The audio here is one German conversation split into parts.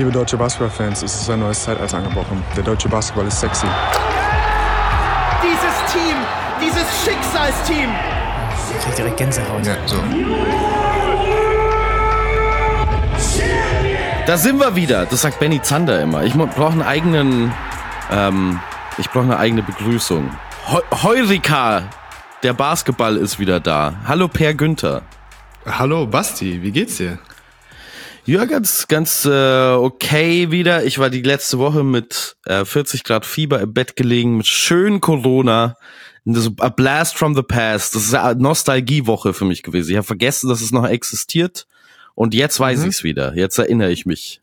Liebe deutsche Basketballfans, es ist ein neues Zeitalter angebrochen. Der deutsche Basketball ist sexy. Dieses Team, dieses Schicksalsteam. Ich krieg direkt Gänsehaut. Ja, so. Da sind wir wieder. Das sagt Benny Zander immer. Ich brauche einen eigenen, ähm, ich brauche eine eigene Begrüßung. Heu Heurika, der Basketball ist wieder da. Hallo Per Günther. Hallo Basti, wie geht's dir? Ja, ganz, ganz äh, okay wieder. Ich war die letzte Woche mit äh, 40 Grad Fieber im Bett gelegen, mit schön Corona. Das ist a blast from the past. Das ist eine Nostalgiewoche für mich gewesen. Ich habe vergessen, dass es noch existiert. Und jetzt weiß Mhm. ich's wieder. Jetzt erinnere ich mich.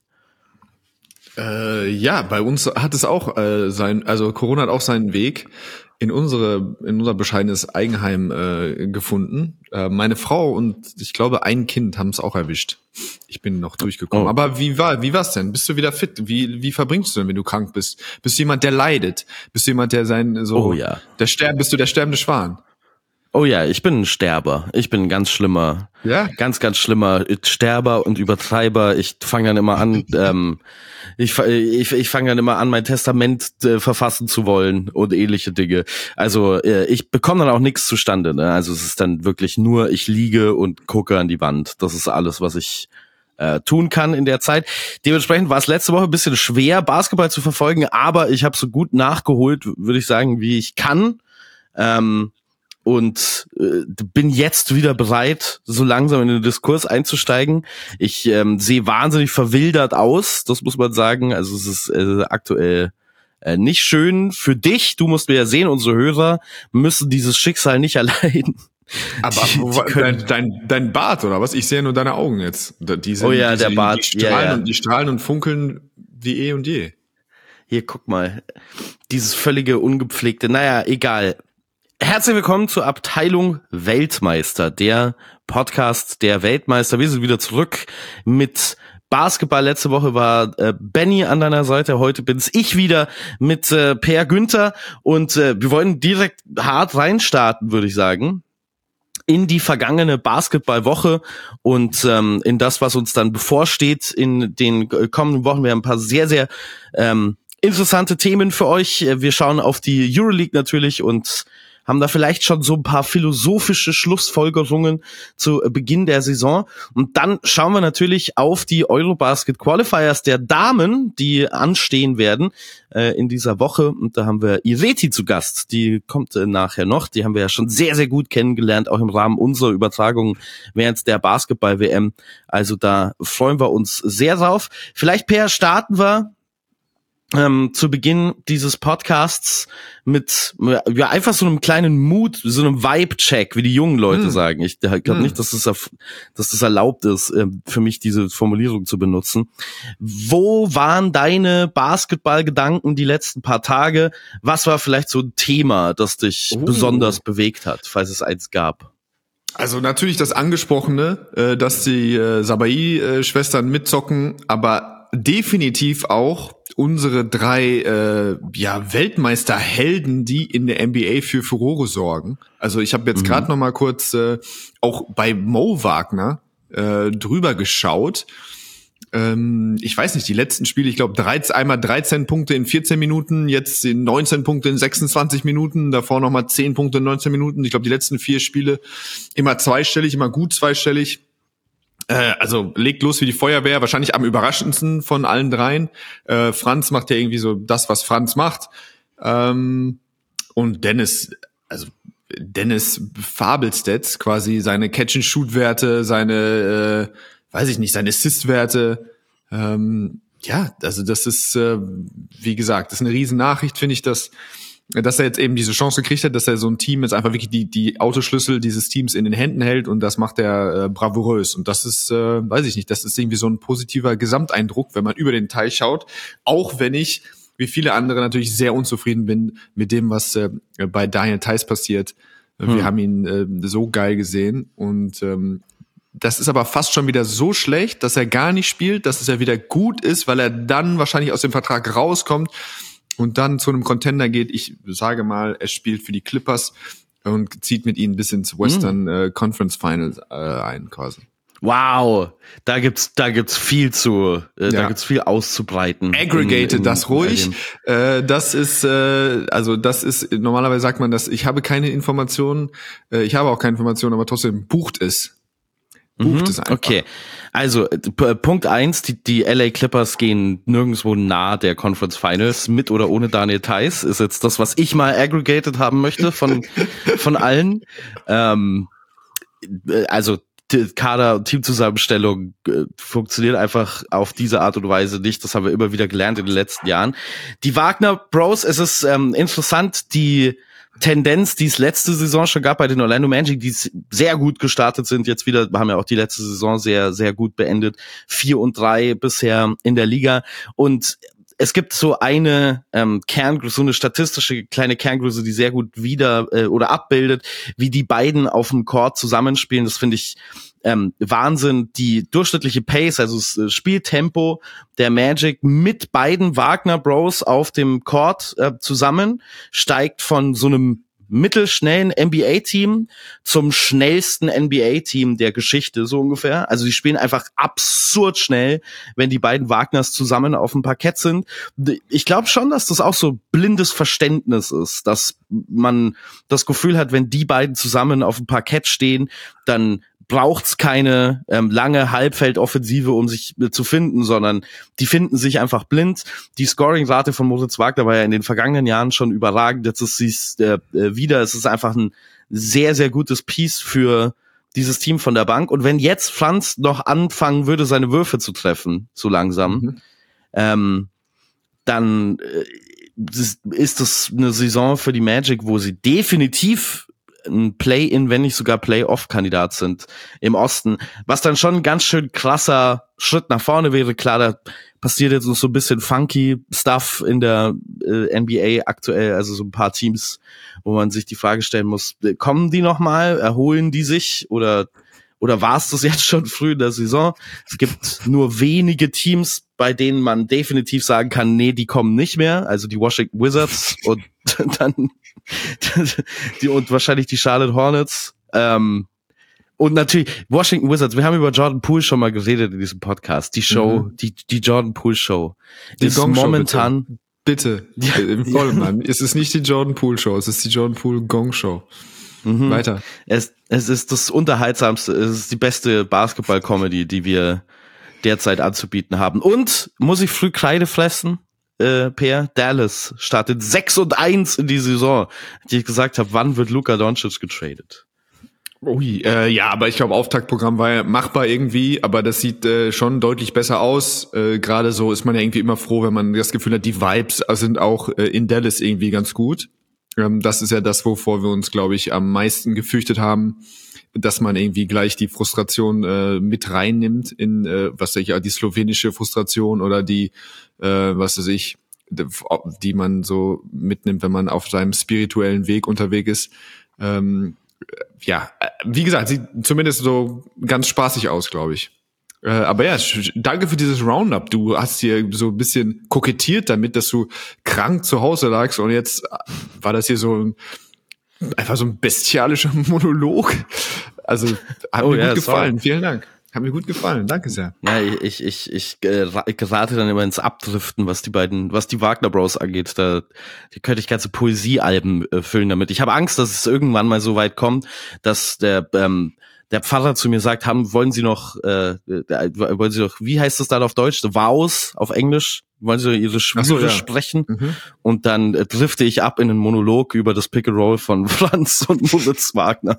Äh, ja, bei uns hat es auch äh, sein, also Corona hat auch seinen Weg in unsere, in unser bescheidenes Eigenheim äh, gefunden. Äh, meine Frau und ich glaube ein Kind haben es auch erwischt. Ich bin noch durchgekommen. Oh. Aber wie war, wie war's denn? Bist du wieder fit? Wie, wie verbringst du denn, wenn du krank bist? Bist du jemand, der leidet? Bist du jemand, der sein so, Oh ja. der sterb, bist du der sterbende Schwan? Oh ja, ich bin ein Sterber. Ich bin ein ganz schlimmer, Ja. ganz, ganz schlimmer Sterber und Übertreiber. Ich fange dann immer an, ähm, ich, ich, ich fange dann immer an, mein Testament äh, verfassen zu wollen und ähnliche Dinge. Also äh, ich bekomme dann auch nichts zustande. Ne? Also es ist dann wirklich nur, ich liege und gucke an die Wand. Das ist alles, was ich äh, tun kann in der Zeit. Dementsprechend war es letzte Woche ein bisschen schwer, Basketball zu verfolgen, aber ich habe so gut nachgeholt, würde ich sagen, wie ich kann. Ähm, und äh, bin jetzt wieder bereit, so langsam in den Diskurs einzusteigen. Ich ähm, sehe wahnsinnig verwildert aus, das muss man sagen. Also es ist äh, aktuell äh, nicht schön für dich. Du musst mir ja sehen, unsere Hörer müssen dieses Schicksal nicht erleiden. Aber Die- die dein, dein, dein Bart oder was? Ich sehe nur deine Augen jetzt. Die sind, Oh ja, die, der die, Bart. Die strahlen, Ja, ja. Und, die strahlen und funkeln wie eh und je. Hier, guck mal. Dieses völlige ungepflegte. Naja, egal. Herzlich willkommen zur Abteilung Weltmeister, der Podcast der Weltmeister. Wir sind wieder zurück mit Basketball. Letzte Woche war äh, Benny an deiner Seite. Heute bin's ich wieder mit äh, Per Günther. Und äh, wir wollen direkt hart reinstarten, würde ich sagen in die vergangene Basketballwoche und ähm, in das, was uns dann bevorsteht in den äh, kommenden Wochen. Wir haben ein paar sehr, sehr ähm, interessante Themen für euch. Wir schauen auf die Euroleague natürlich und haben da vielleicht schon so ein paar philosophische Schlussfolgerungen zu äh, Beginn der Saison. Und dann schauen wir natürlich auf die Eurobasket Qualifiers der Damen, die anstehen werden äh, in dieser Woche. Und da haben wir Ireti zu Gast. Die kommt äh, nachher noch. Die haben wir ja schon sehr, sehr gut kennengelernt, auch im Rahmen unserer Übertragung während der Basketball-WM. Also da freuen wir uns sehr drauf. Vielleicht, Per, starten wir ähm, zu Beginn dieses Podcasts mit ja einfach so einem kleinen Mut, so einem Vibe-Check, wie die jungen Leute Hm. sagen. Ich glaube Hm. nicht, dass das, erf- dass das erlaubt ist, ähm, für mich diese Formulierung zu benutzen. Wo waren deine Basketballgedanken die letzten paar Tage? Was war vielleicht so ein Thema, das dich Oh. besonders bewegt hat, falls es eins gab? Also natürlich das Angesprochene, äh, dass die äh, Sabai-Schwestern mitzocken, aber definitiv auch unsere drei äh, ja, Weltmeisterhelden, die in der NBA für Furore sorgen. Also ich habe jetzt Mhm. gerade noch mal kurz äh, auch bei Mo Wagner äh, drüber geschaut. Ähm, ich weiß nicht, die letzten Spiele, ich glaube, einmal 13 Punkte in 14 Minuten, jetzt in 19 Punkte in 26 Minuten, davor nochmal 10 Punkte in 19 Minuten. Ich glaube, die letzten vier Spiele immer zweistellig, immer gut zweistellig. Äh, also legt los wie die Feuerwehr, wahrscheinlich am überraschendsten von allen dreien. Äh, Franz macht ja irgendwie so das, was Franz macht. Ähm, und Dennis, also Dennis Fabelstats, quasi seine Catch-and-Shoot-Werte, seine, äh, weiß ich nicht, seine Assist-Werte. Ähm, ja, also das ist, äh, wie gesagt, das ist eine riesen Nachricht, finde ich, dass, dass er jetzt eben diese Chance gekriegt hat, dass er so ein Team jetzt einfach wirklich die, die Autoschlüssel dieses Teams in den Händen hält und das macht er äh, bravourös. Und das ist, äh, weiß ich nicht, das ist irgendwie so ein positiver Gesamteindruck, wenn man über den Teich schaut. Auch wenn ich, wie viele andere, natürlich sehr unzufrieden bin mit dem, was äh, bei Daniel Theiss passiert. Wir Hm. haben ihn äh, so geil gesehen und ähm, das ist aber fast schon wieder so schlecht, dass er gar nicht spielt, dass es ja wieder gut ist, weil er dann wahrscheinlich aus dem Vertrag rauskommt und dann zu einem Contender geht. Ich sage mal, er spielt für die Clippers und zieht mit ihnen bis ins Western äh, Conference Finals äh, ein quasi. Wow, da gibt's da gibt's viel zu, äh, Ja. da gibt's viel auszubreiten. Aggregate In- in das ruhig. Äh, das ist, äh, also das ist, normalerweise sagt man das, ich habe keine Informationen, äh, ich habe auch keine Informationen, aber trotzdem bucht es. Bucht es einfach. Mhm. Okay, also äh, P- Punkt eins: die, die LA Clippers gehen nirgendwo nah der Conference Finals mit oder ohne Daniel Theiss. Ist jetzt das, was ich mal aggregated haben möchte von von allen. Ähm, äh, also Kader und Teamzusammenstellung äh, funktioniert einfach auf diese Art und Weise nicht. Das haben wir immer wieder gelernt in den letzten Jahren. Die Wagner Bros, es ist ähm, interessant, die Tendenz, die es letzte Saison schon gab bei den Orlando Magic, die sehr gut gestartet sind, jetzt wieder, haben ja auch die letzte Saison sehr, sehr gut beendet. Vier und drei bisher in der Liga. Und es gibt so eine ähm, Kerngröße, so eine statistische kleine Kerngröße, die sehr gut wieder äh, oder abbildet, wie die beiden auf dem Court zusammenspielen. Das finde ich ähm, Wahnsinn. Die durchschnittliche Pace, also das äh, Spieltempo der Magic mit beiden Wagner Bros auf dem Court äh, zusammen steigt von so einem mittelschnellen NBA-Team zum schnellsten NBA-Team der Geschichte, so ungefähr. Also die spielen einfach absurd schnell, wenn die beiden Wagners zusammen auf dem Parkett sind. Ich glaube schon, dass das auch so blindes Verständnis ist, dass man das Gefühl hat, wenn die beiden zusammen auf dem Parkett stehen, dann braucht's keine ähm, lange Halbfeldoffensive, um sich äh, zu finden, sondern die finden sich einfach blind. Die Scoring-Rate von Moritz Wagner war ja in den vergangenen Jahren schon überragend. Jetzt ist sie äh, äh, wieder. Es ist einfach ein sehr, sehr gutes Piece für dieses Team von der Bank. Und wenn jetzt Franz noch anfangen würde, seine Würfe zu treffen, so langsam, Mhm. ähm, dann äh, ist- ist das eine Saison für die Magic, wo sie definitiv ein Play-in, wenn nicht sogar Play-off-Kandidat sind im Osten, was dann schon ein ganz schön krasser Schritt nach vorne wäre. Klar, da passiert jetzt noch so ein bisschen funky Stuff in der äh, NBA aktuell, also so ein paar Teams, wo man sich die Frage stellen muss, äh, kommen die noch mal, erholen die sich oder oder war es das jetzt schon früh in der Saison? Es gibt nur wenige Teams, bei denen man definitiv sagen kann, nee, die kommen nicht mehr. Also die Washington Wizards und dann die und wahrscheinlich die Charlotte Hornets. Ähm, und natürlich Washington Wizards. Wir haben über Jordan Poole schon mal geredet in diesem Podcast. Die Show, Mhm. die die Jordan Poole Show Die ist Gong Show, momentan Bitte, Ja. äh, im vollen Mann. Es ist nicht die Jordan Poole Show, es ist die Jordan Poole Gong Show. Mhm. Weiter. Es, es ist das unterhaltsamste, es ist die beste Basketball-Comedy, die wir derzeit anzubieten haben. Und muss ich früh Kreide fressen? Äh, Per Dallas startet 6 und 1 in die Saison, die ich gesagt habe, wann wird Luka Doncic getradet? Ui, äh, ja, aber ich glaube, Auftaktprogramm war ja machbar irgendwie, aber das sieht äh, schon deutlich besser aus. Äh, Gerade so ist man ja irgendwie immer froh, wenn man das Gefühl hat, die Vibes sind auch äh, in Dallas irgendwie ganz gut. Ähm, das ist ja das, wovor wir uns, glaube ich, am meisten gefürchtet haben, dass man irgendwie gleich die Frustration äh, mit reinnimmt in, äh, was weiß ich, die slowenische Frustration oder die, äh, was weiß ich, die man so mitnimmt, wenn man auf seinem spirituellen Weg unterwegs ist. Ähm, ja, äh, wie gesagt, sieht zumindest so ganz spaßig aus, glaube ich. Äh, aber ja, danke für dieses Roundup. Du hast hier so ein bisschen kokettiert damit, dass du krank zu Hause lagst und jetzt äh, war das hier so ein, einfach so ein bestialischer Monolog. Also hat Oh mir ja, gut gefallen. sorry. Vielen Dank. Hat mir gut gefallen. Danke sehr. Ja, ich, ich, ich äh, ra- gerate dann immer ins Abdriften, was die beiden, was die Wagner Bros angeht. Da die könnte ich ganze Poesiealben äh, füllen damit. Ich habe Angst, dass es irgendwann mal so weit kommt, dass der ähm, der Pfarrer zu mir sagt, haben wollen Sie noch, äh, äh, wollen Sie noch, wie heißt das dann auf Deutsch? The Vows auf Englisch? Wollen Sie Ihre Schwüre so, ja. sprechen? Mhm. Und dann äh, drifte ich ab in einen Monolog über das Pick and Roll von Franz und Moritz Wagner.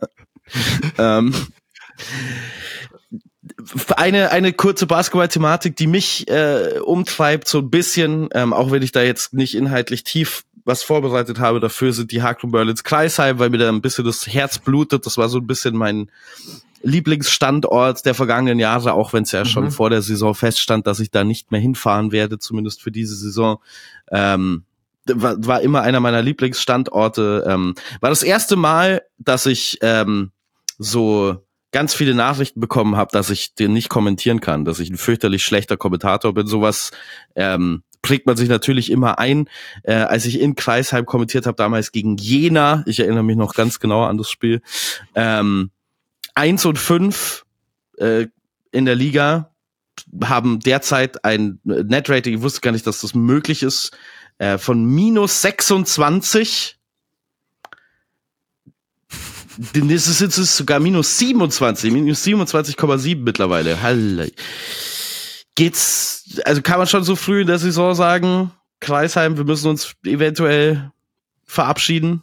ähm, eine, eine kurze Basketball-Thematik, die mich äh, umtreibt, so ein bisschen, ähm, auch wenn ich da jetzt nicht inhaltlich tief was vorbereitet habe, dafür sind die Hackroom Berlins Kreisheim, weil mir da ein bisschen das Herz blutet. Das war so ein bisschen mein Lieblingsstandort der vergangenen Jahre, auch wenn es ja schon vor der Saison feststand, dass ich da nicht mehr hinfahren werde, zumindest für diese Saison. Ähm, war, war immer einer meiner Lieblingsstandorte. Ähm, war das erste Mal, dass ich ähm, so ganz viele Nachrichten bekommen habe, dass ich den nicht kommentieren kann, dass ich ein fürchterlich schlechter Kommentator bin. Sowas ähm, prägt man sich natürlich immer ein. Äh, als ich in Kreisheim kommentiert habe, damals gegen Jena, ich erinnere mich noch ganz genau an das Spiel, ähm, eins und fünf äh, in der Liga haben derzeit ein Net-Rating, ich wusste gar nicht, dass das möglich ist, äh, von minus 26. Das ist jetzt sogar minus 27, minus 27,7 mittlerweile. Halle. Geht's, also kann man schon so früh in der Saison sagen, Kreisheim, wir müssen uns eventuell verabschieden?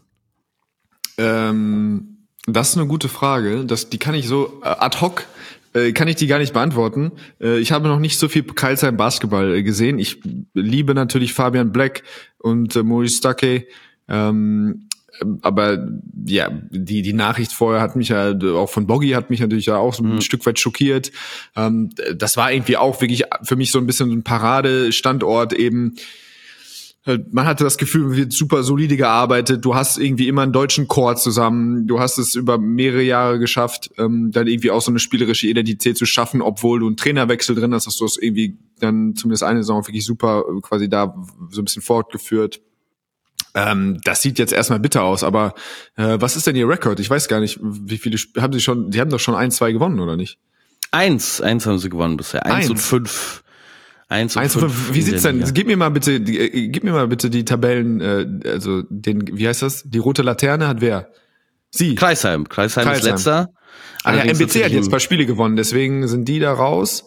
Ähm, das ist eine gute Frage. Das, die kann ich so äh, ad hoc äh, kann ich die gar nicht beantworten. Äh, ich habe noch nicht so viel Karlsheim Basketball gesehen. Ich liebe natürlich Fabian Black und Maurice Stuckey. Ähm, aber ja, die die Nachricht vorher hat mich ja auch von Boggy hat mich natürlich ja auch so ein mhm. Stück weit schockiert. Ähm, das war irgendwie auch wirklich für mich so ein bisschen ein Paradestandort eben man hatte das Gefühl, wird super solide gearbeitet. Du hast irgendwie immer einen deutschen Chor zusammen. Du hast es über mehrere Jahre geschafft, ähm, dann irgendwie auch so eine spielerische Identität zu schaffen, obwohl du einen Trainerwechsel drin hast, hast du es irgendwie dann zumindest eine Saison wirklich super äh, quasi da so ein bisschen fortgeführt. Ähm, das sieht jetzt erstmal bitter aus, aber äh, was ist denn ihr Rekord? Ich weiß gar nicht, wie viele haben sie schon, die haben doch schon ein, zwei gewonnen, oder nicht? Eins, eins haben sie gewonnen bisher. Eins, eins. und fünf. Eins und, Eins fünf. fünf. Wie sieht's denn? Gib mir mal bitte, die, äh, gib mir mal bitte die Tabellen, äh, also den, wie heißt das? Die rote Laterne hat wer? Sie. Kreisheim. Kreisheim, Kreisheim. ist letzter. Ah, ja, MBC hat jetzt ein paar Spiele gewonnen, deswegen sind die da raus.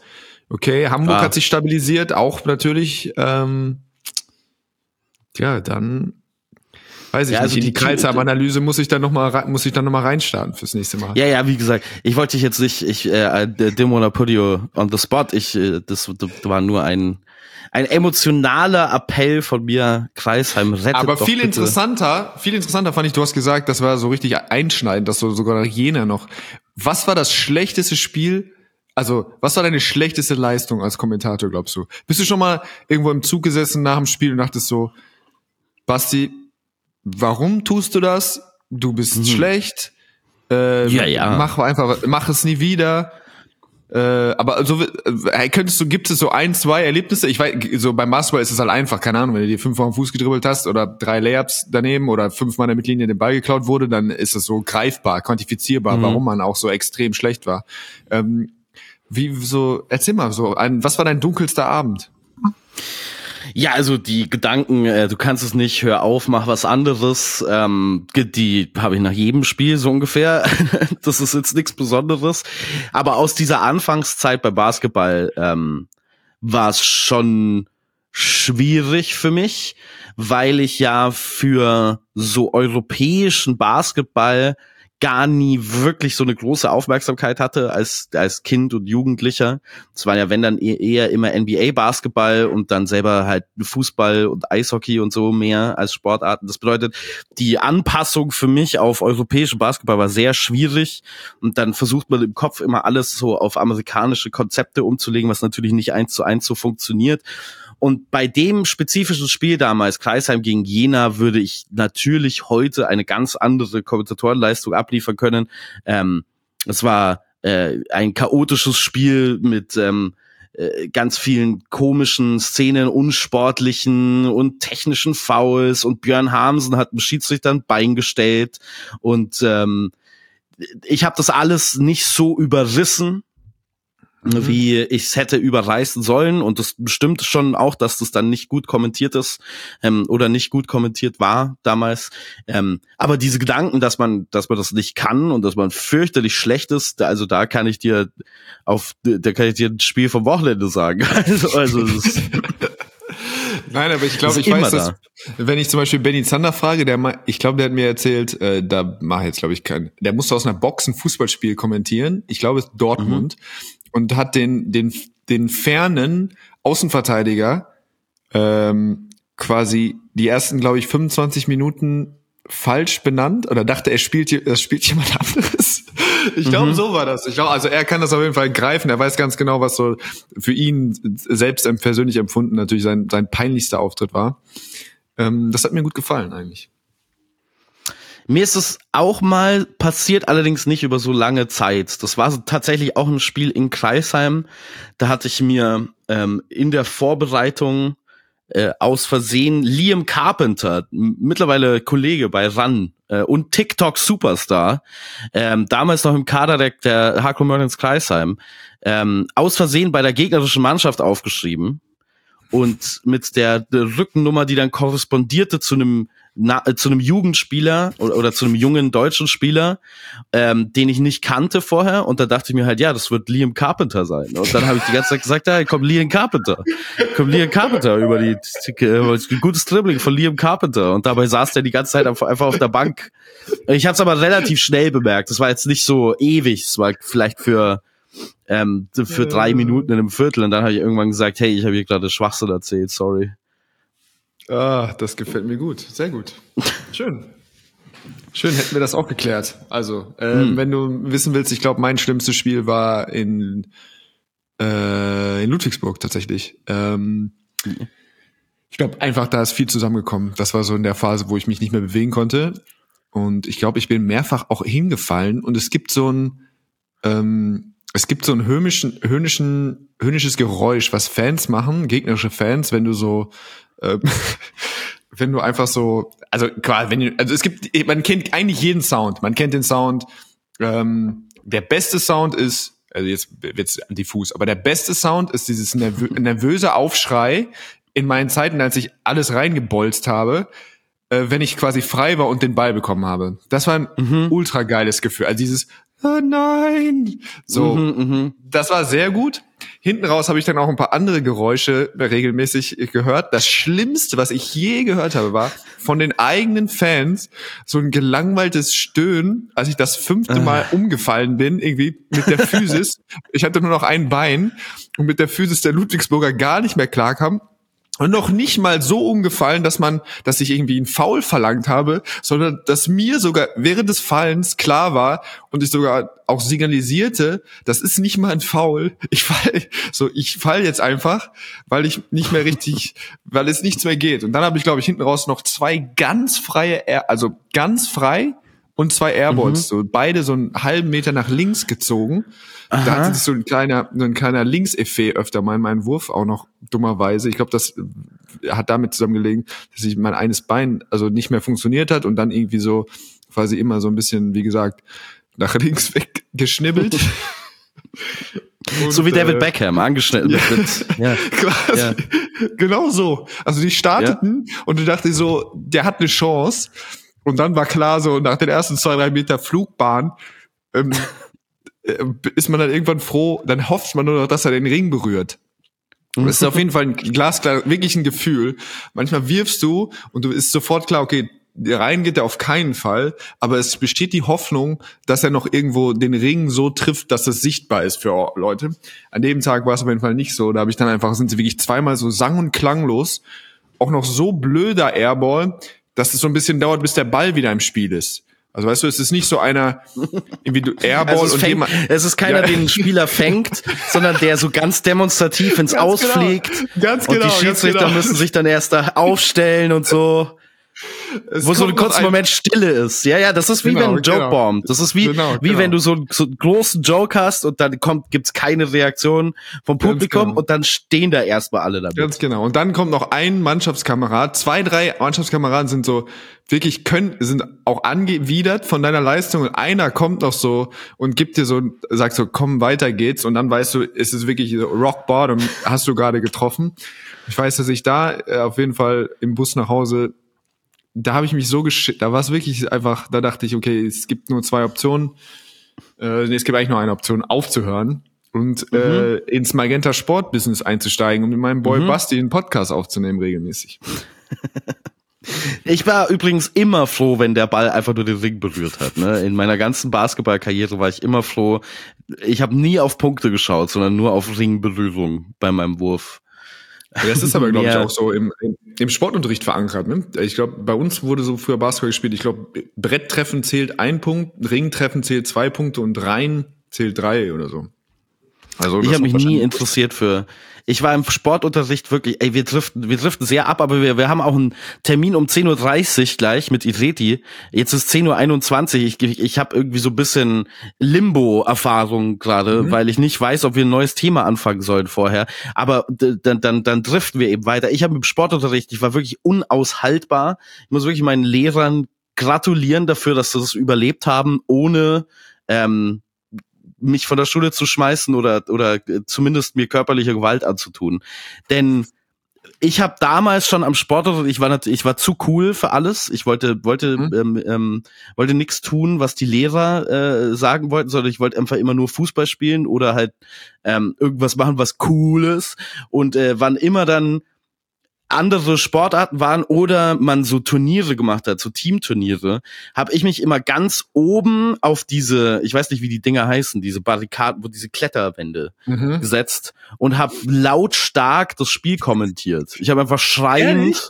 Okay, Hamburg ah. hat sich stabilisiert, auch natürlich. Ähm, ja, dann Weiß ich ja, also nicht. In die, die Kreuzheim-Analyse muss ich dann noch mal muss ich dann noch mal reinstarten fürs nächste Mal. Ja, ja, wie gesagt, ich wollte dich jetzt nicht, ich äh, Demo Podio on the spot. Ich, äh, das, das war nur ein ein emotionaler Appell von mir. Kreisheim rettet Aber viel bitte. interessanter, viel interessanter fand ich. Du hast gesagt, das war so richtig einschneidend, dass du sogar jener noch. Was war das schlechteste Spiel? Also, was war deine schlechteste Leistung als Kommentator, glaubst du? Bist du schon mal irgendwo im Zug gesessen nach dem Spiel und dachtest so, Basti, warum tust du das? Du bist mhm. schlecht. Äh, ja, ja. Mach einfach, mach es nie wieder. Äh, aber so äh, könntest du, gibt es so ein, zwei Erlebnisse? Ich weiß, so beim Basketball ist es halt einfach, keine Ahnung, wenn du dir fünfmal am Fuß gedribbelt hast oder drei Layups daneben oder fünfmal in der Mittellinie den Ball geklaut wurde, dann ist es so greifbar, quantifizierbar, mhm. warum man auch so extrem schlecht war. Ähm, wie so, erzähl mal so, ein, was war dein dunkelster Abend? Ja, also die Gedanken, äh, du kannst es nicht, hör auf, mach was anderes, ähm, die habe ich nach jedem Spiel so ungefähr. das ist jetzt nichts Besonderes. Aber aus dieser Anfangszeit bei Basketball ähm, war es schon schwierig für mich, weil ich ja für so europäischen Basketball gar nie wirklich so eine große Aufmerksamkeit hatte als, als Kind und Jugendlicher. Es war ja, wenn dann e-, eher immer NBA-Basketball und dann selber halt Fußball und Eishockey und so mehr als Sportarten. Das bedeutet, die Anpassung für mich auf europäischen Basketball war sehr schwierig und dann versucht man im Kopf immer alles so auf amerikanische Konzepte umzulegen, was natürlich nicht eins zu eins so funktioniert. Und bei dem spezifischen Spiel damals, Kreisheim gegen Jena, würde ich natürlich heute eine ganz andere Kommentatorenleistung abliefern können. Ähm, es war äh, ein chaotisches Spiel mit ähm, äh, ganz vielen komischen Szenen, unsportlichen und technischen Fouls. Und Björn Hamsen hat dem Schiedsrichter ein Bein gestellt. Und ähm, ich habe das alles nicht so überrissen, Mhm. wie ich es hätte überreißen sollen. Und das bestimmt schon auch, dass das dann nicht gut kommentiert ist ähm, oder nicht gut kommentiert war damals. Ähm, aber diese Gedanken, dass man, dass man das nicht kann und dass man fürchterlich schlecht ist, also da kann ich dir auf, da kann ich dir ein Spiel vom Wochenende sagen. also, also Nein, aber ich glaube, ich weiß, dass, wenn ich zum Beispiel Benny Zander frage, der, ich glaube, der hat mir erzählt, äh, da mache ich jetzt, glaube ich, keinen, der musste aus einer Box ein Fußballspiel kommentieren. Ich glaube, es ist Dortmund. Mhm und hat den, den, den fernen Außenverteidiger ähm, quasi die ersten, glaube ich, 25 Minuten falsch benannt oder dachte, er spielt, das spielt jemand anderes. Ich glaube, mhm. so war das. Ich glaube, also er kann das auf jeden Fall greifen. Er weiß ganz genau, was so für ihn selbst persönlich empfunden natürlich sein, sein peinlichster Auftritt war. Ähm, das hat mir gut gefallen eigentlich. Mir ist es auch mal passiert, allerdings nicht über so lange Zeit. Das war tatsächlich auch ein Spiel in Kreisheim. Da hatte ich mir ähm, in der Vorbereitung äh, aus Versehen Liam Carpenter, mittlerweile Kollege bei RAN, äh, und TikTok-Superstar, ähm, damals noch im Kader der, der Hardcore Kreisheim, ähm, aus Versehen bei der gegnerischen Mannschaft aufgeschrieben und mit der, der Rückennummer, die dann korrespondierte zu einem na, äh, zu einem Jugendspieler oder, oder zu einem jungen deutschen Spieler, ähm, den ich nicht kannte vorher. Und da dachte ich mir halt, ja, das wird Liam Carpenter sein. Und dann habe ich die ganze Zeit gesagt, ja, kommt Liam Carpenter. Kommt Liam Carpenter über die, äh, gutes Dribbling von Liam Carpenter. Und dabei saß der die ganze Zeit einfach auf der Bank. Ich habe es aber relativ schnell bemerkt. Das war jetzt nicht so ewig. Es war vielleicht für ähm, für drei Minuten in einem Viertel. Und dann habe ich irgendwann gesagt, hey, ich habe hier gerade Schwachsinn erzählt, sorry. Ah, das gefällt mir gut. Sehr gut. Schön. Schön, hätten wir das auch geklärt. Also, äh, hm. wenn du wissen willst, ich glaube, mein schlimmstes Spiel war in, äh, in Ludwigsburg tatsächlich. Ähm, ich glaube, einfach da ist viel zusammengekommen. Das war so in der Phase, wo ich mich nicht mehr bewegen konnte. Und ich glaube, ich bin mehrfach auch hingefallen. Und es gibt so ein, ähm, es gibt so ein höhnischen, höhnischen, höhnisches Geräusch, was Fans machen, gegnerische Fans, wenn du so ähm, wenn du einfach so, also quasi, wenn du, also es gibt, man kennt eigentlich jeden Sound. Man kennt den Sound. Ähm, der beste Sound ist, also jetzt wird's diffus, aber der beste Sound ist dieses nervö nervöse Aufschrei in meinen Zeiten, als ich alles reingebolzt habe, äh, wenn ich quasi frei war und den Ball bekommen habe. Das war ein mhm. ultra geiles Gefühl. Also dieses oh nein, so, mhm, mh. das war sehr gut. Hinten raus habe ich dann auch ein paar andere Geräusche regelmäßig gehört. Das Schlimmste, was ich je gehört habe, war von den eigenen Fans so ein gelangweiltes Stöhnen, als ich das fünfte Mal ah. umgefallen bin, irgendwie mit der Physis. ich hatte nur noch ein Bein und mit der Physis der Ludwigsburger gar nicht mehr klarkam und noch nicht mal so umgefallen, dass man, dass ich irgendwie einen Foul verlangt habe, sondern dass mir sogar während des Fallens klar war und ich sogar auch signalisierte, das ist nicht mal ein Foul. Ich fall, so, ich fall jetzt einfach, weil ich nicht mehr richtig, weil es nichts mehr geht. Und dann habe ich, glaube ich, hinten raus noch zwei ganz freie, also ganz frei und zwei Airballs, mhm. so beide so einen halben Meter nach links gezogen. Aha. Da hat sich so ein kleiner, so ein kleiner Linkseffet öfter mal in meinen Wurf auch noch dummerweise. Ich glaube, das hat damit zusammengelegen, dass ich mein eines Bein also nicht mehr funktioniert hat und dann irgendwie so quasi immer so ein bisschen, wie gesagt, nach links weg geschnibbelt. Und, so wie David äh, Beckham, angeschnitten. Ja, ja, quasi, ja. Genau so. Also die starteten ja. und du dachtest so, der hat eine Chance. Und dann war klar so, nach den ersten zwei, drei Meter Flugbahn ähm, äh, ist man dann irgendwann froh, dann hofft man nur noch, dass er den Ring berührt. Und das ist auf jeden Fall ein glasklar, wirklich ein Gefühl. Manchmal wirfst du und du ist sofort klar, okay, rein geht er auf keinen Fall, aber es besteht die Hoffnung, dass er noch irgendwo den Ring so trifft, dass es sichtbar ist für Leute. An dem Tag war es auf jeden Fall nicht so. Da habe ich dann einfach, sind sie wirklich zweimal so sang- und klanglos, auch noch so blöder Airball, dass es so ein bisschen dauert, bis der Ball wieder im Spiel ist. Also weißt du, es ist nicht so einer, irgendwie du Airball also und fängt, jemand, Es ist keiner, ja. den ein Spieler fängt, sondern der so ganz demonstrativ ins ganz Ausfliegt. Genau. Ganz genau. Und die genau, Schiedsrichter genau. müssen sich dann erst da aufstellen und so. Es wo so ein kurzer Moment Stille ist. Ja, ja, das ist wie genau, wenn ein Joke genau. bombt. Das ist wie, genau, wie genau. wenn du so, so einen großen Joke hast und dann kommt, gibt's keine Reaktion vom Publikum genau. und dann stehen da erstmal alle damit. Ganz genau. Und dann kommt noch ein Mannschaftskamerad. Zwei, drei Mannschaftskameraden sind so, wirklich können, sind auch angewidert von deiner Leistung und einer kommt noch so und gibt dir so, sagt so, komm, weiter geht's und dann weißt du, ist es wirklich so Rock Bottom, hast du gerade getroffen. Ich weiß, dass ich da äh, auf jeden Fall im Bus nach Hause da habe ich mich so geschickt, da war es wirklich einfach, da dachte ich, okay, es gibt nur zwei Optionen. Äh, nee, es gibt eigentlich nur eine Option, aufzuhören und mhm. äh, ins Magenta Sport Business einzusteigen und mit meinem Boy mhm. Basti einen Podcast aufzunehmen regelmäßig. Ich war übrigens immer froh, wenn der Ball einfach nur den Ring berührt hat. Ne? In meiner ganzen Basketballkarriere war ich immer froh. Ich habe nie auf Punkte geschaut, sondern nur auf Ringberührung bei meinem Wurf. Das ist aber, glaube ich, auch so im, im Sportunterricht verankert. Ne? Ich glaube, bei uns wurde so früher Basketball gespielt. Ich glaube, Bretttreffen zählt ein Punkt, Ringtreffen zählt zwei Punkte und Rein zählt drei oder so. Also ich habe mich nie interessiert für. Ich war im Sportunterricht wirklich, ey, wir driften, wir driften sehr ab, aber wir, wir haben auch einen Termin um 10.30 Uhr gleich mit Iseti. Jetzt ist 10.21 Uhr. Ich, ich, ich habe irgendwie so ein bisschen Limbo-Erfahrung gerade, mhm. weil ich nicht weiß, ob wir ein neues Thema anfangen sollen vorher. Aber dann, dann, dann driften wir eben weiter. Ich habe im Sportunterricht, ich war wirklich unaushaltbar. Ich muss wirklich meinen Lehrern gratulieren dafür, dass sie das überlebt haben, ohne ähm, mich von der Schule zu schmeißen oder oder zumindest mir körperliche Gewalt anzutun. Denn ich habe damals schon am Sportunterricht, ich war natürlich, ich war zu cool für alles. Ich wollte wollte mhm. ähm, ähm, wollte nichts tun, was die Lehrer äh, sagen wollten, sondern ich wollte einfach immer nur Fußball spielen oder halt ähm, irgendwas machen, was cool ist. Und äh, wann immer dann andere Sportarten waren oder man so Turniere gemacht hat, so Teamturniere, habe ich mich immer ganz oben auf diese, ich weiß nicht, wie die Dinger heißen, diese Barrikaden, wo diese Kletterwände mhm. gesetzt und habe lautstark das Spiel kommentiert. Ich habe einfach schreiend Ehrlich?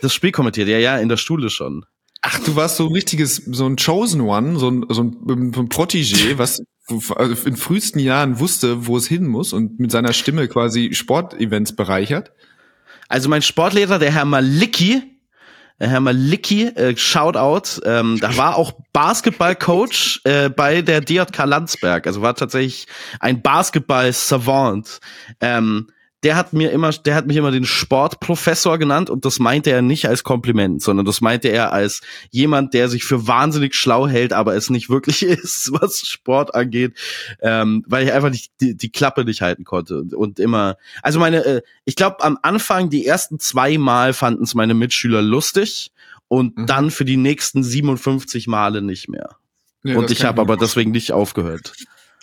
das Spiel kommentiert. Ja, ja, in der Schule schon. Ach, du warst so ein richtiges, so ein Chosen One, so ein, so ein, ein Protégé, was also in frühesten Jahren wusste, wo es hin muss und mit seiner Stimme quasi Sportevents bereichert. Also mein Sportlehrer, der Herr Malicki, Herr Malicki, äh, Shoutout, ähm, da war auch Basketballcoach äh, bei der DJK Landsberg, also war tatsächlich ein Basketball-Savant. Ähm, der hat mir immer, der hat mich immer den Sportprofessor genannt und das meinte er nicht als Kompliment, sondern das meinte er als jemand, der sich für wahnsinnig schlau hält, aber es nicht wirklich ist, was Sport angeht, ähm, weil ich einfach nicht die, die Klappe nicht halten konnte und, und immer, also meine, äh, ich glaube am Anfang die ersten zwei Mal fanden es meine Mitschüler lustig und mhm. dann für die nächsten 57 Male nicht mehr. Ja, und ich habe aber deswegen nicht aufgehört.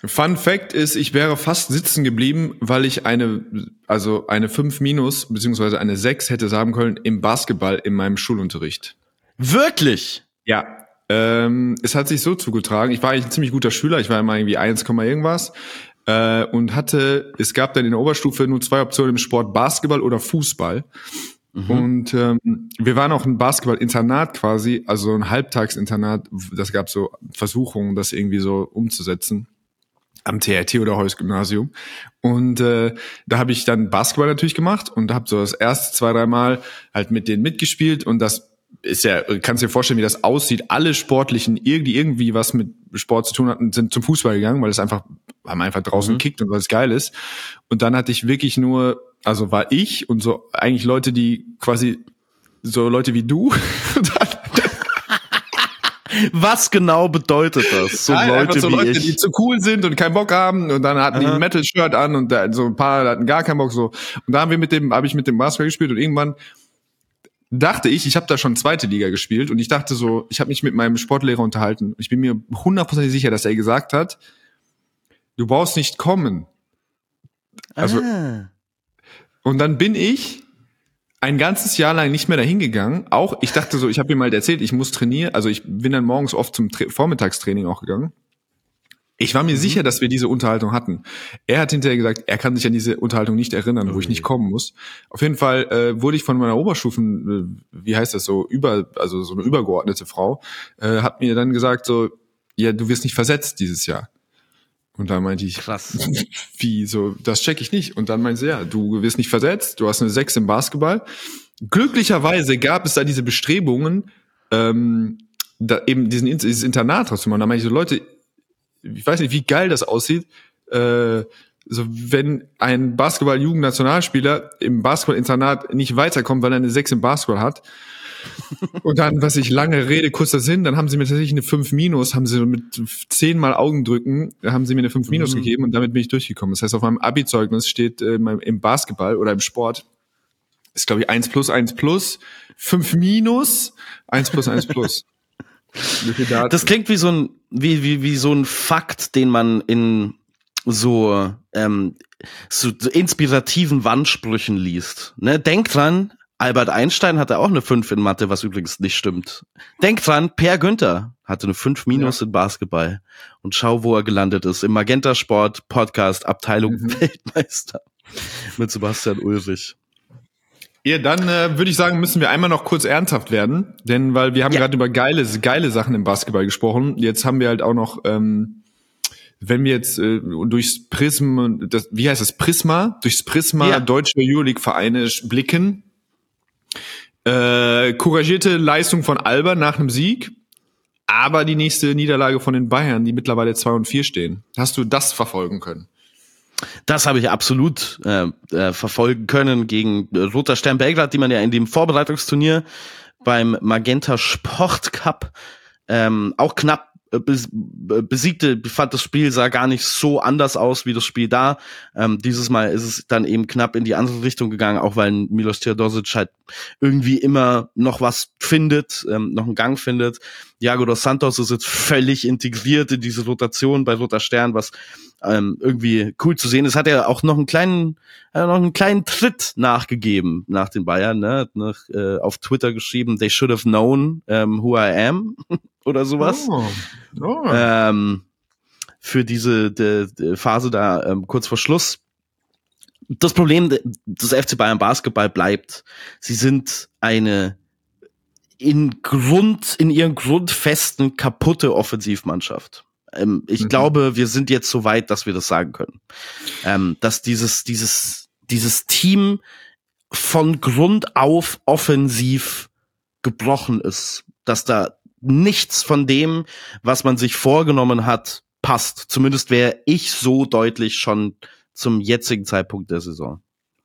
Fun Fact ist, ich wäre fast sitzen geblieben, weil ich eine, also eine 5 minus, beziehungsweise eine 6 hätte sagen können im Basketball in meinem Schulunterricht. Wirklich? Ja. Ähm, es hat sich so zugetragen, ich war eigentlich ein ziemlich guter Schüler, ich war immer irgendwie 1, irgendwas äh, und hatte, es gab dann in der Oberstufe nur zwei Optionen im Sport, Basketball oder Fußball. Mhm. Und ähm, wir waren auch ein Basketball-Internat quasi, also ein Halbtagsinternat. Das gab so Versuchungen, das irgendwie so umzusetzen am TRT oder Heus Gymnasium. Und äh, da habe ich dann Basketball natürlich gemacht und habe so das erste zwei, drei Mal halt mit denen mitgespielt und das ist ja, kannst dir vorstellen, wie das aussieht. Alle Sportlichen, irgendwie, irgendwie was mit Sport zu tun hatten, sind zum Fußball gegangen, weil es einfach, haben einfach draußen mhm. gekickt und weil es geil ist. Und dann hatte ich wirklich nur, also war ich und so eigentlich Leute, die quasi so Leute wie du, Was genau bedeutet das? So Nein, Leute, so Leute die zu cool sind und keinen Bock haben und dann hatten Aha. die ein Metal-Shirt an und da, so ein paar hatten gar keinen Bock so. Und da haben wir mit dem, habe ich mit dem Basketball gespielt und irgendwann dachte ich, ich habe da schon zweite Liga gespielt und ich dachte so, ich habe mich mit meinem Sportlehrer unterhalten. Ich bin mir hundertprozentig sicher, dass er gesagt hat, du brauchst nicht kommen. Also ah. und dann bin ich ein ganzes Jahr lang nicht mehr dahin gegangen. Auch ich dachte so, ich habe ihm mal erzählt, ich muss trainieren. Also ich bin dann morgens oft zum Tra Vormittagstraining auch gegangen. Ich war mir mhm. sicher, dass wir diese Unterhaltung hatten. Er hat hinterher gesagt, er kann sich an diese Unterhaltung nicht erinnern, wo ich nicht kommen muss. Auf jeden Fall äh, wurde ich von meiner Oberstufen, äh, wie heißt das so, über, also so eine übergeordnete Frau, äh, hat mir dann gesagt so, ja, du wirst nicht versetzt dieses Jahr. Und da meinte ich, krass, wie so, das check ich nicht. Und dann meinte sie, ja, du wirst nicht versetzt, du hast eine Sechs im Basketball. Glücklicherweise gab es da diese Bestrebungen, ähm, da eben diesen dieses Internat draus zu machen. Da meinte ich so, Leute, ich weiß nicht, wie geil das aussieht. Äh, so wenn ein Basketball-Jugendnationalspieler im Basketball-Internat nicht weiterkommt, weil er eine Sechs im Basketball hat, und dann, was ich lange Rede, kurzer Sinn, dann haben sie mir tatsächlich eine 5 Minus, haben sie mit zehnmal Augendrücken, haben sie mir eine 5 Minus mhm. gegeben und damit bin ich durchgekommen. Das heißt, auf meinem Abi-Zeugnis steht äh, im Basketball oder im Sport, ist glaube ich 1 plus 1 plus, 5 minus, 1 plus 1 plus. das klingt wie so ein, wie, wie, wie so ein Fakt, den man in so, ähm, so inspirativen Wandsprüchen liest. Ne? Denk dran, Albert Einstein hatte auch eine 5 in Mathe, was übrigens nicht stimmt. Denk dran, Per Günther hatte eine 5 minus ja. in Basketball. Und schau, wo er gelandet ist. Im Magenta Sport Podcast Abteilung mhm. Weltmeister. Mit Sebastian Ulrich. Ja, dann äh, würde ich sagen, müssen wir einmal noch kurz ernsthaft werden. Denn weil wir haben ja. gerade über geile, geile Sachen im Basketball gesprochen. Jetzt haben wir halt auch noch, ähm, wenn wir jetzt äh, durchs Prism, das, wie heißt das, Prisma, durchs Prisma ja. deutsche Euroleague-Vereine blicken, äh, couragierte Leistung von Alba nach einem Sieg, aber die nächste Niederlage von den Bayern, die mittlerweile 2 und 4 stehen. Hast du das verfolgen können? Das habe ich absolut äh, äh, verfolgen können gegen Roter Stern Belgrad, die man ja in dem Vorbereitungsturnier beim Magenta Sport Cup ähm, auch knapp äh, besiegte, fand das Spiel sah gar nicht so anders aus wie das Spiel da. Ähm, dieses Mal ist es dann eben knapp in die andere Richtung gegangen, auch weil Milos Teodosic halt irgendwie immer noch was findet, ähm, noch einen Gang findet. Diago dos Santos ist jetzt völlig integriert in diese Rotation bei Roter Stern, was ähm, irgendwie cool zu sehen ist. Hat er auch noch einen kleinen, äh, noch einen kleinen Tritt nachgegeben nach den Bayern, ne? Hat noch, äh, auf Twitter geschrieben, they should have known um, who I am oder sowas. Oh. Oh. Ähm, für diese de, de Phase da ähm, kurz vor Schluss. Das Problem des FC Bayern Basketball bleibt, sie sind eine in Grund, in ihren Grundfesten kaputte Offensivmannschaft. Ähm, ich mhm. glaube, wir sind jetzt so weit, dass wir das sagen können. Ähm, dass dieses, dieses, dieses Team von Grund auf offensiv gebrochen ist. Dass da nichts von dem, was man sich vorgenommen hat, passt. Zumindest wäre ich so deutlich schon zum jetzigen Zeitpunkt der Saison.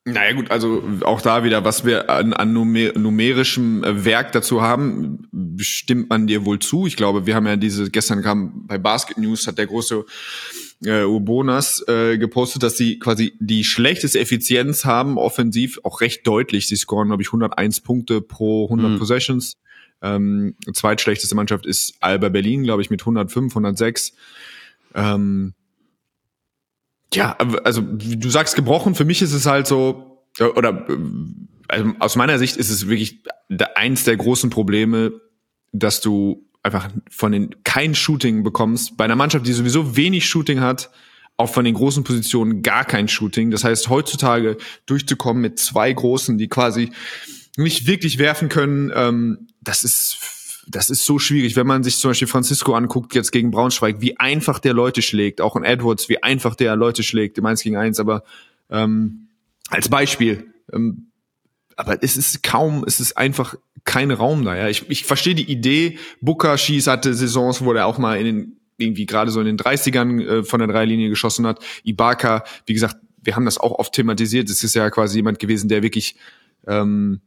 Naja gut, also auch da wieder, was wir an, an numer numerischem äh, Werk dazu haben, stimmt man dir wohl zu. Ich glaube, wir haben ja diese, gestern kam bei Basket News, hat der große äh, Ubonas äh, gepostet, dass sie quasi die schlechteste Effizienz haben, offensiv, auch recht deutlich. Sie scoren, glaube ich, 101 Punkte pro 100 mhm. Possessions. Ähm, zweitschlechteste Mannschaft ist Alba Berlin, glaube ich, mit 105, 106. Ähm, ja, also du sagst gebrochen, für mich ist es halt so, oder also aus meiner Sicht ist es wirklich eins der großen Probleme, dass du einfach von den kein Shooting bekommst. Bei einer Mannschaft, die sowieso wenig Shooting hat, auch von den großen Positionen gar kein Shooting. Das heißt, heutzutage durchzukommen mit zwei Großen, die quasi nicht wirklich werfen können, ähm, das ist das ist so schwierig, wenn man sich zum Beispiel Francisco anguckt, jetzt gegen Braunschweig, wie einfach der Leute schlägt, auch in Edwards, wie einfach der Leute schlägt, im 1 gegen 1, aber ähm, als Beispiel, ähm, aber es ist kaum, es ist einfach kein Raum da. Ja. Ich, ich verstehe die Idee, Booker Schieß hatte Saisons, wo er auch mal in den, irgendwie gerade so in den 30ern äh, von der Dreilinie geschossen hat. Ibaka, wie gesagt, wir haben das auch oft thematisiert, es ist ja quasi jemand gewesen, der wirklich ähm,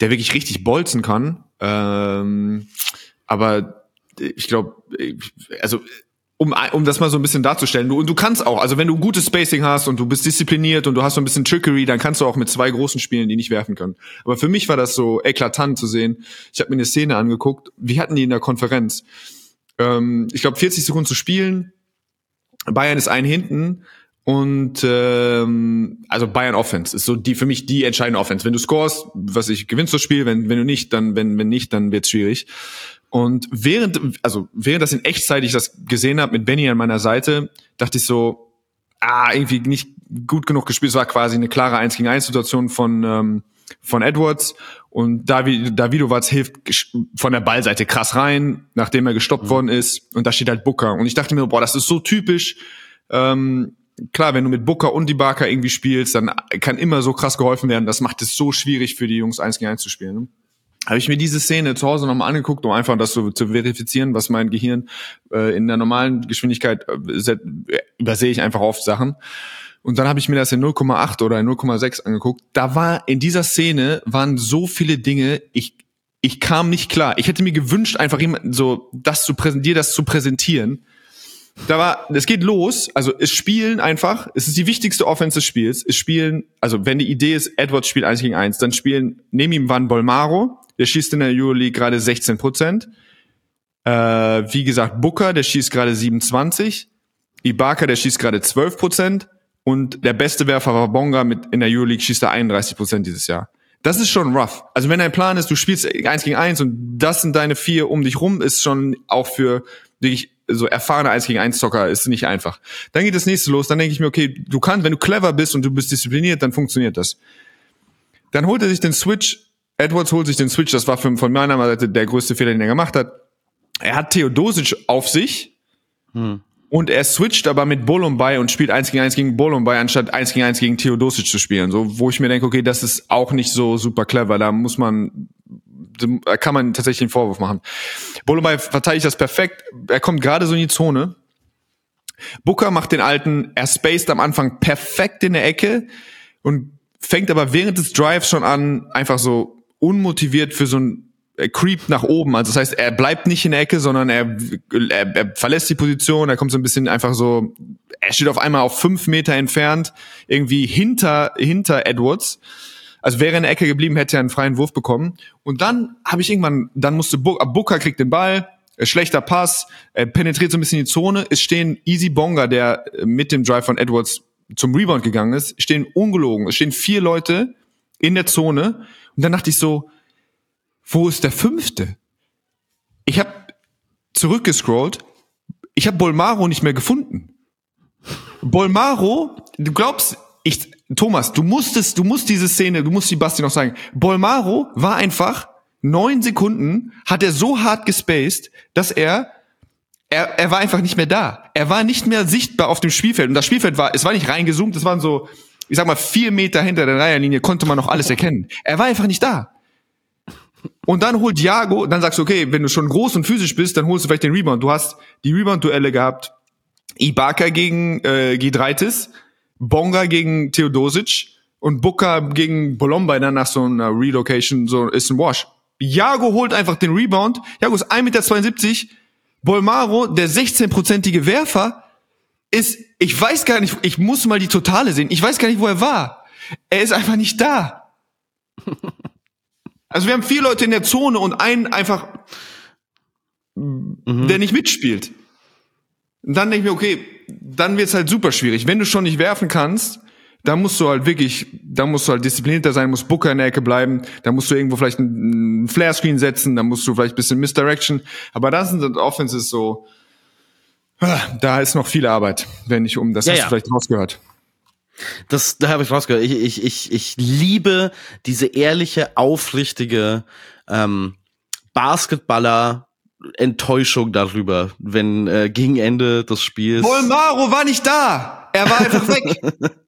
der wirklich richtig bolzen kann. Ähm, aber ich glaube, also um, um das mal so ein bisschen darzustellen, du, und du kannst auch, also wenn du gutes Spacing hast und du bist diszipliniert und du hast so ein bisschen Trickery, dann kannst du auch mit zwei großen spielen, die nicht werfen können. Aber für mich war das so eklatant zu sehen. Ich habe mir eine Szene angeguckt, wie hatten die in der Konferenz? Ähm, ich glaube, 40 Sekunden zu spielen, Bayern ist ein hinten und ähm, also Bayern Offense ist so die für mich die entscheidende Offense. Wenn du scorest, was ich gewinnst das Spiel, wenn wenn du nicht, dann wenn wenn nicht, dann wird's schwierig. Und während also während das in Echtzeit ich das gesehen habe mit Benny an meiner Seite, dachte ich so, ah irgendwie nicht gut genug gespielt. Es war quasi eine klare 1 gegen 1 Situation von ähm, von Edwards und David, Davidovaz hilft von der Ballseite krass rein, nachdem er gestoppt mhm. worden ist und da steht halt Booker und ich dachte mir, boah, das ist so typisch ähm, klar, wenn du mit Booker und die Barker irgendwie spielst, dann kann immer so krass geholfen werden. Das macht es so schwierig für die Jungs eins gegen eins zu spielen. Ne? Habe ich mir diese Szene zu Hause nochmal angeguckt, um einfach das so zu verifizieren, was mein Gehirn äh, in der normalen Geschwindigkeit äh, übersehe ich einfach oft Sachen. Und dann habe ich mir das in 0,8 oder in 0,6 angeguckt. Da war in dieser Szene waren so viele Dinge, ich ich kam nicht klar. Ich hätte mir gewünscht, einfach jemand so das zu präsentieren, dir das zu präsentieren da war, es geht los, also es spielen einfach, es ist die wichtigste Offense des Spiels, es spielen, also wenn die Idee ist, Edwards spielt 1 gegen 1, dann spielen, neben ihm Van Bolmaro, der schießt in der Euroleague gerade 16 Prozent, äh, wie gesagt, Booker, der schießt gerade 27, Ibaka, der schießt gerade 12 Prozent und der beste Werfer war Bonga mit, in der Euroleague schießt er 31 Prozent dieses Jahr. Das ist schon rough. Also wenn dein Plan ist, du spielst 1 gegen 1 und das sind deine vier um dich rum, ist schon auch für wirklich so erfahrene 1 gegen 1 Zocker ist nicht einfach. Dann geht das nächste los, dann denke ich mir, okay, du kannst, wenn du clever bist und du bist diszipliniert, dann funktioniert das. Dann holt er sich den Switch, Edwards holt sich den Switch, das war von meiner Seite der größte Fehler, den er gemacht hat. Er hat Theodosic auf sich hm. und er switcht aber mit Bolombay und spielt 1 gegen 1 gegen Bolombay, anstatt 1 gegen 1 gegen Theodosic zu spielen. So, wo ich mir denke, okay, das ist auch nicht so super clever. Da muss man kann man tatsächlich einen Vorwurf machen. Bolomai verteidigt das perfekt. Er kommt gerade so in die Zone. Booker macht den alten, er spaced am Anfang perfekt in der Ecke und fängt aber während des Drives schon an, einfach so unmotiviert für so ein er creept nach oben. Also das heißt, er bleibt nicht in der Ecke, sondern er, er, er verlässt die Position, er kommt so ein bisschen einfach so, er steht auf einmal auf fünf Meter entfernt, irgendwie hinter, hinter Edwards. Also wäre in der Ecke geblieben, hätte er einen freien Wurf bekommen. Und dann habe ich irgendwann, dann musste Booker, Booker kriegt den Ball, äh, schlechter Pass, er penetriert so ein bisschen die Zone. Es stehen Easy Bonga, der äh, mit dem Drive von Edwards zum Rebound gegangen ist, stehen ungelogen. Es stehen vier Leute in der Zone. Und dann dachte ich so, wo ist der fünfte? Ich habe zurückgescrollt. Ich habe Bolmaro nicht mehr gefunden. Bolmaro, du glaubst, ich, Thomas, du musstest, du musst diese Szene, du musst die Basti noch sagen. Bolmaro war einfach neun Sekunden, hat er so hart gespaced, dass er, er, er war einfach nicht mehr da. Er war nicht mehr sichtbar auf dem Spielfeld. Und das Spielfeld war, es war nicht reingezoomt, es waren so, ich sag mal, vier Meter hinter der Reiherlinie konnte man noch alles erkennen. Er war einfach nicht da. Und dann holt Jago, dann sagst du, okay, wenn du schon groß und physisch bist, dann holst du vielleicht den Rebound. Du hast die Rebound-Duelle gehabt. Ibaka gegen äh, Gidreitis, Bonga gegen Theodosic und Booker gegen Bolomba dann nach so einer Relocation, so ist ein Wash. Jago holt einfach den Rebound. Jago ist 1,72 Meter. Bolmaro, der 16-prozentige Werfer, ist, ich weiß gar nicht, ich muss mal die Totale sehen. Ich weiß gar nicht, wo er war. Er ist einfach nicht da. Also wir haben vier Leute in der Zone und einen einfach, mhm. der nicht mitspielt. Und dann denke ich mir, okay, dann wird's halt super schwierig. Wenn du schon nicht werfen kannst, dann musst du halt wirklich, dann musst du halt disziplinierter sein, musst Booker in der Ecke bleiben, dann musst du irgendwo vielleicht einen Flare-Screen setzen, dann musst du vielleicht ein bisschen Misdirection. Aber das sind Offenses so, ah, da ist noch viel Arbeit, wenn ich um, das ja, hast ja. du vielleicht rausgehört. Das, da habe ich rausgehört. Ich, ich, ich, ich liebe diese ehrliche, aufrichtige ähm, Basketballer. Enttäuschung darüber, wenn äh, gegen Ende des Spiels. Volmaro war nicht da. Er war einfach weg.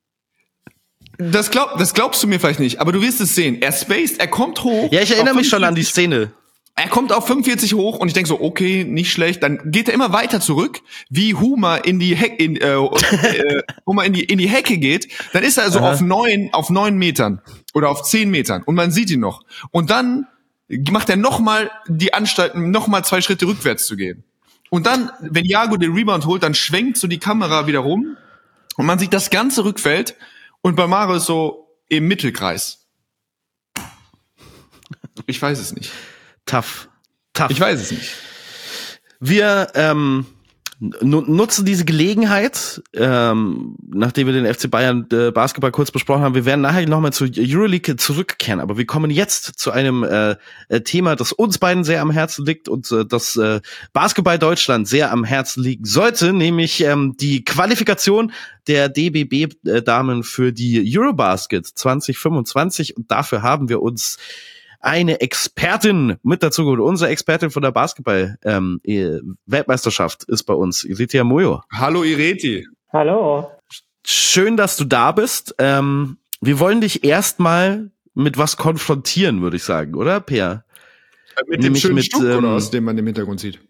Das, glaub, das glaubst du mir vielleicht nicht, aber du wirst es sehen. Er spaced, er kommt hoch. Ja, ich erinnere mich schon an die Szene er kommt auf 45 hoch und ich denke so, okay, nicht schlecht. Dann geht er immer weiter zurück, wie Huma in die Heck, in, äh, äh, Huma in die in die Hecke geht. Dann ist er also auf neun auf neun Metern oder auf zehn Metern und man sieht ihn noch. Und dann macht er noch mal die Anstalt, noch mal zwei Schritte rückwärts zu gehen. Und dann, wenn Jago den Rebound holt, dann schwenkt so die Kamera wieder rum und man sieht das ganze Rückfeld und bei Mario ist so im Mittelkreis. Ich weiß es nicht tough. Tough. Ich weiß es nicht. Wir ähm, nutzen diese Gelegenheit, ähm, nachdem wir den FC Bayern äh, Basketball kurz besprochen haben. Wir werden nachher nochmal zur Euroleague zurückkehren, aber wir kommen jetzt zu einem äh, äh, Thema, das uns beiden sehr am Herzen liegt und äh, das äh, Basketball Deutschland sehr am Herzen liegen sollte, nämlich ähm, die Qualifikation der DBB-Damen für die Eurobasket 2025 und dafür haben wir uns eine Expertin mit dazu geholt. Unsere Expertin von der Basketball-Weltmeisterschaft ähm, ist bei uns, Iritia Moyo. Hallo Ireti. Hallo. Schön, dass du da bist. Ähm, wir wollen dich erstmal mit was konfrontieren, würde ich sagen, oder, Peer? Mit dem Nämlich schönen mit, Stuck, ähm, oder aus dem man im Hintergrund sieht.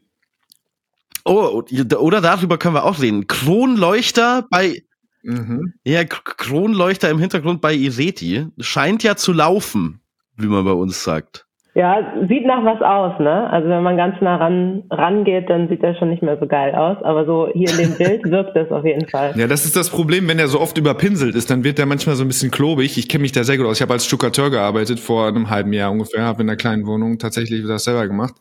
Oh, oder darüber können wir auch reden. Kronleuchter bei Mhm. Ja, Kronleuchter im Hintergrund bei Ireti scheint ja zu laufen wie man bei uns sagt. Ja, sieht nach was aus, ne? Also wenn man ganz nah ran rangeht, dann sieht das schon nicht mehr so geil aus. Aber so hier in dem Bild wirkt das auf jeden Fall. Ja, das ist das Problem, wenn er so oft überpinselt ist, dann wird er manchmal so ein bisschen klobig. Ich kenne mich da sehr gut aus. Ich habe als Stuckateur gearbeitet vor einem halben Jahr ungefähr, habe in einer kleinen Wohnung tatsächlich das selber gemacht.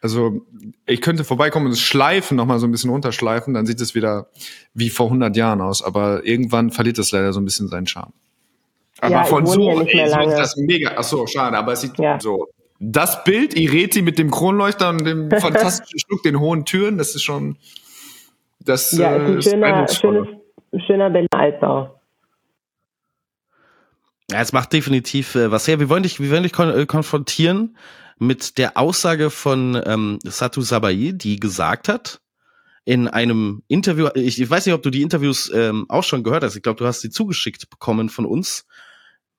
Also ich könnte vorbeikommen und es schleifen, nochmal so ein bisschen runterschleifen, dann sieht es wieder wie vor 100 Jahren aus. Aber irgendwann verliert es leider so ein bisschen seinen Charme. Aber ja, von so, ja ey, so ist das mega. Ach so, schade, aber es sieht ja. so. Das Bild, Ireti mit dem Kronleuchter und dem fantastischen Schluck, den hohen Türen, das ist schon, das ja, ist ein äh, schöner, schönes, schöner Berliner Altbau. Ja, es macht definitiv äh, was her. Wir wollen dich, wir wollen dich kon äh, konfrontieren mit der Aussage von ähm, Satu Sabai, die gesagt hat, in einem Interview, ich, ich weiß nicht, ob du die Interviews ähm, auch schon gehört hast, ich glaube, du hast sie zugeschickt bekommen von uns,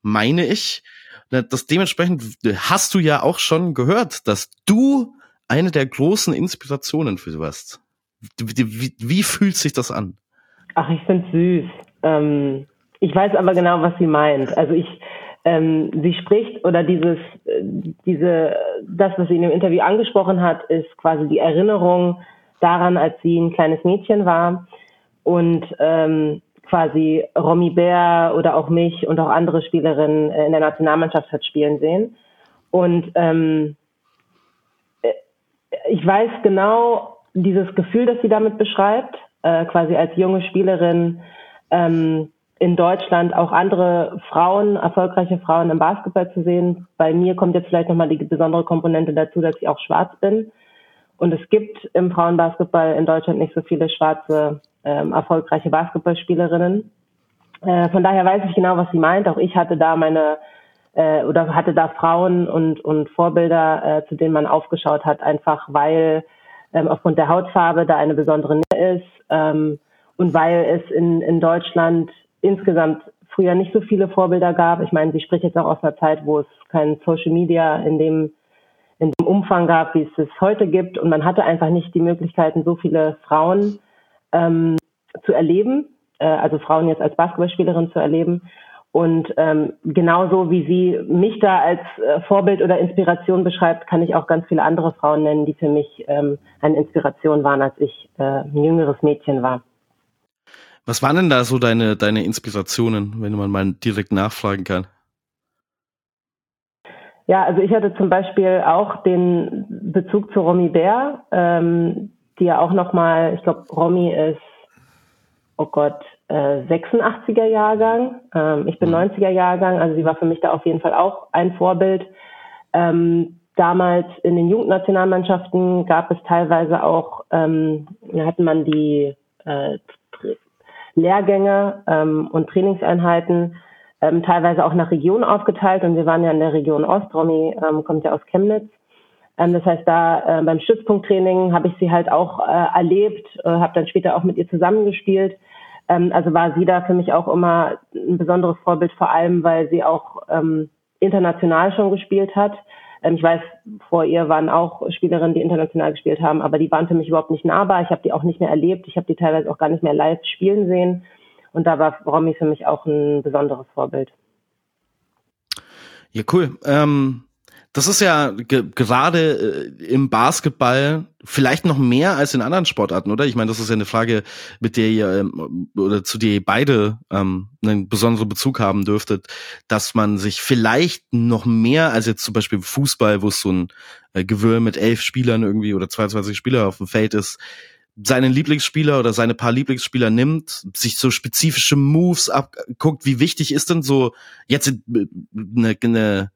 meine ich. Das dementsprechend hast du ja auch schon gehört, dass du eine der großen Inspirationen für sie warst. Wie, wie, fühlt sich das an? Ach, ich finde süß. Ähm, ich weiß aber genau, was sie meint. Also ich, ähm, sie spricht oder dieses, diese, das, was sie in dem Interview angesprochen hat, ist quasi die Erinnerung daran, als sie ein kleines Mädchen war und ähm, quasi Romy Bär oder auch mich und auch andere Spielerinnen in der Nationalmannschaft hat spielen sehen. Und ähm, ich weiß genau dieses Gefühl, das sie damit beschreibt, äh, quasi als junge Spielerin ähm, in Deutschland auch andere Frauen, erfolgreiche Frauen im Basketball zu sehen. Bei mir kommt jetzt vielleicht nochmal die besondere Komponente dazu, dass ich auch schwarz bin. Und es gibt im Frauenbasketball in Deutschland nicht so viele schwarze, ähm, erfolgreiche Basketballspielerinnen. Äh, von daher weiß ich genau, was sie meint. Auch ich hatte da meine äh, oder hatte da Frauen und, und Vorbilder, äh, zu denen man aufgeschaut hat, einfach weil ähm, aufgrund der Hautfarbe da eine besondere Nähe ist ähm, und weil es in, in Deutschland insgesamt früher nicht so viele Vorbilder gab. Ich meine, sie spricht jetzt auch aus einer Zeit, wo es kein Social Media in dem, Umfang gab, wie es es heute gibt. Und man hatte einfach nicht die Möglichkeiten, so viele Frauen ähm, zu erleben, äh, also Frauen jetzt als Basketballspielerin zu erleben. Und ähm, genauso wie sie mich da als äh, Vorbild oder Inspiration beschreibt, kann ich auch ganz viele andere Frauen nennen, die für mich ähm, eine Inspiration waren, als ich äh, ein jüngeres Mädchen war. Was waren denn da so deine, deine Inspirationen, wenn man mal direkt nachfragen kann? Ja, also ich hatte zum Beispiel auch den Bezug zu Romy Bär, ähm, die ja auch nochmal, ich glaube, Romy ist, oh Gott, äh, 86er Jahrgang. Ähm, ich bin 90er mhm. Jahrgang, also sie war für mich da auf jeden Fall auch ein Vorbild. Ähm, damals in den Jugendnationalmannschaften gab es teilweise auch, ähm, da hatten man die äh, Lehrgänge ähm, und Trainingseinheiten ähm, teilweise auch nach Region aufgeteilt und wir waren ja in der Region Ost. Romy ähm, kommt ja aus Chemnitz. Ähm, das heißt, da äh, beim Stützpunkttraining habe ich sie halt auch äh, erlebt, äh, habe dann später auch mit ihr zusammengespielt. Ähm, also war sie da für mich auch immer ein besonderes Vorbild, vor allem weil sie auch ähm, international schon gespielt hat. Ähm, ich weiß, vor ihr waren auch Spielerinnen, die international gespielt haben, aber die waren für mich überhaupt nicht nahbar. Ich habe die auch nicht mehr erlebt. Ich habe die teilweise auch gar nicht mehr live spielen sehen. Und da war Romy für mich auch ein besonderes Vorbild. Ja, cool. Ähm, das ist ja ge gerade äh, im Basketball vielleicht noch mehr als in anderen Sportarten, oder? Ich meine, das ist ja eine Frage, mit der ihr ähm, oder zu der ihr beide ähm, einen besonderen Bezug haben dürftet, dass man sich vielleicht noch mehr als jetzt zum Beispiel Fußball, wo es so ein äh, Gewirr mit elf Spielern irgendwie oder 22 Spieler auf dem Feld ist, seinen Lieblingsspieler oder seine paar Lieblingsspieler nimmt, sich so spezifische Moves abguckt, wie wichtig ist denn so jetzt eine, eine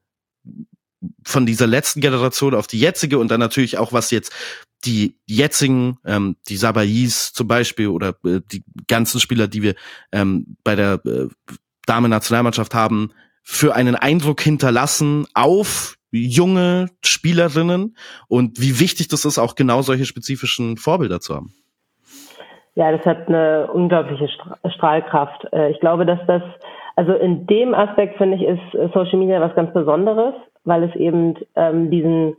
von dieser letzten Generation auf die jetzige und dann natürlich auch, was jetzt die jetzigen, ähm, die Sabais zum Beispiel oder äh, die ganzen Spieler, die wir ähm, bei der äh, Damen-Nationalmannschaft haben, für einen Eindruck hinterlassen auf junge Spielerinnen und wie wichtig das ist, auch genau solche spezifischen Vorbilder zu haben. Ja, das hat eine unglaubliche Strahlkraft. Äh, ich glaube, dass das, also in dem Aspekt finde ich, ist Social Media was ganz Besonderes, weil es eben ähm, diesen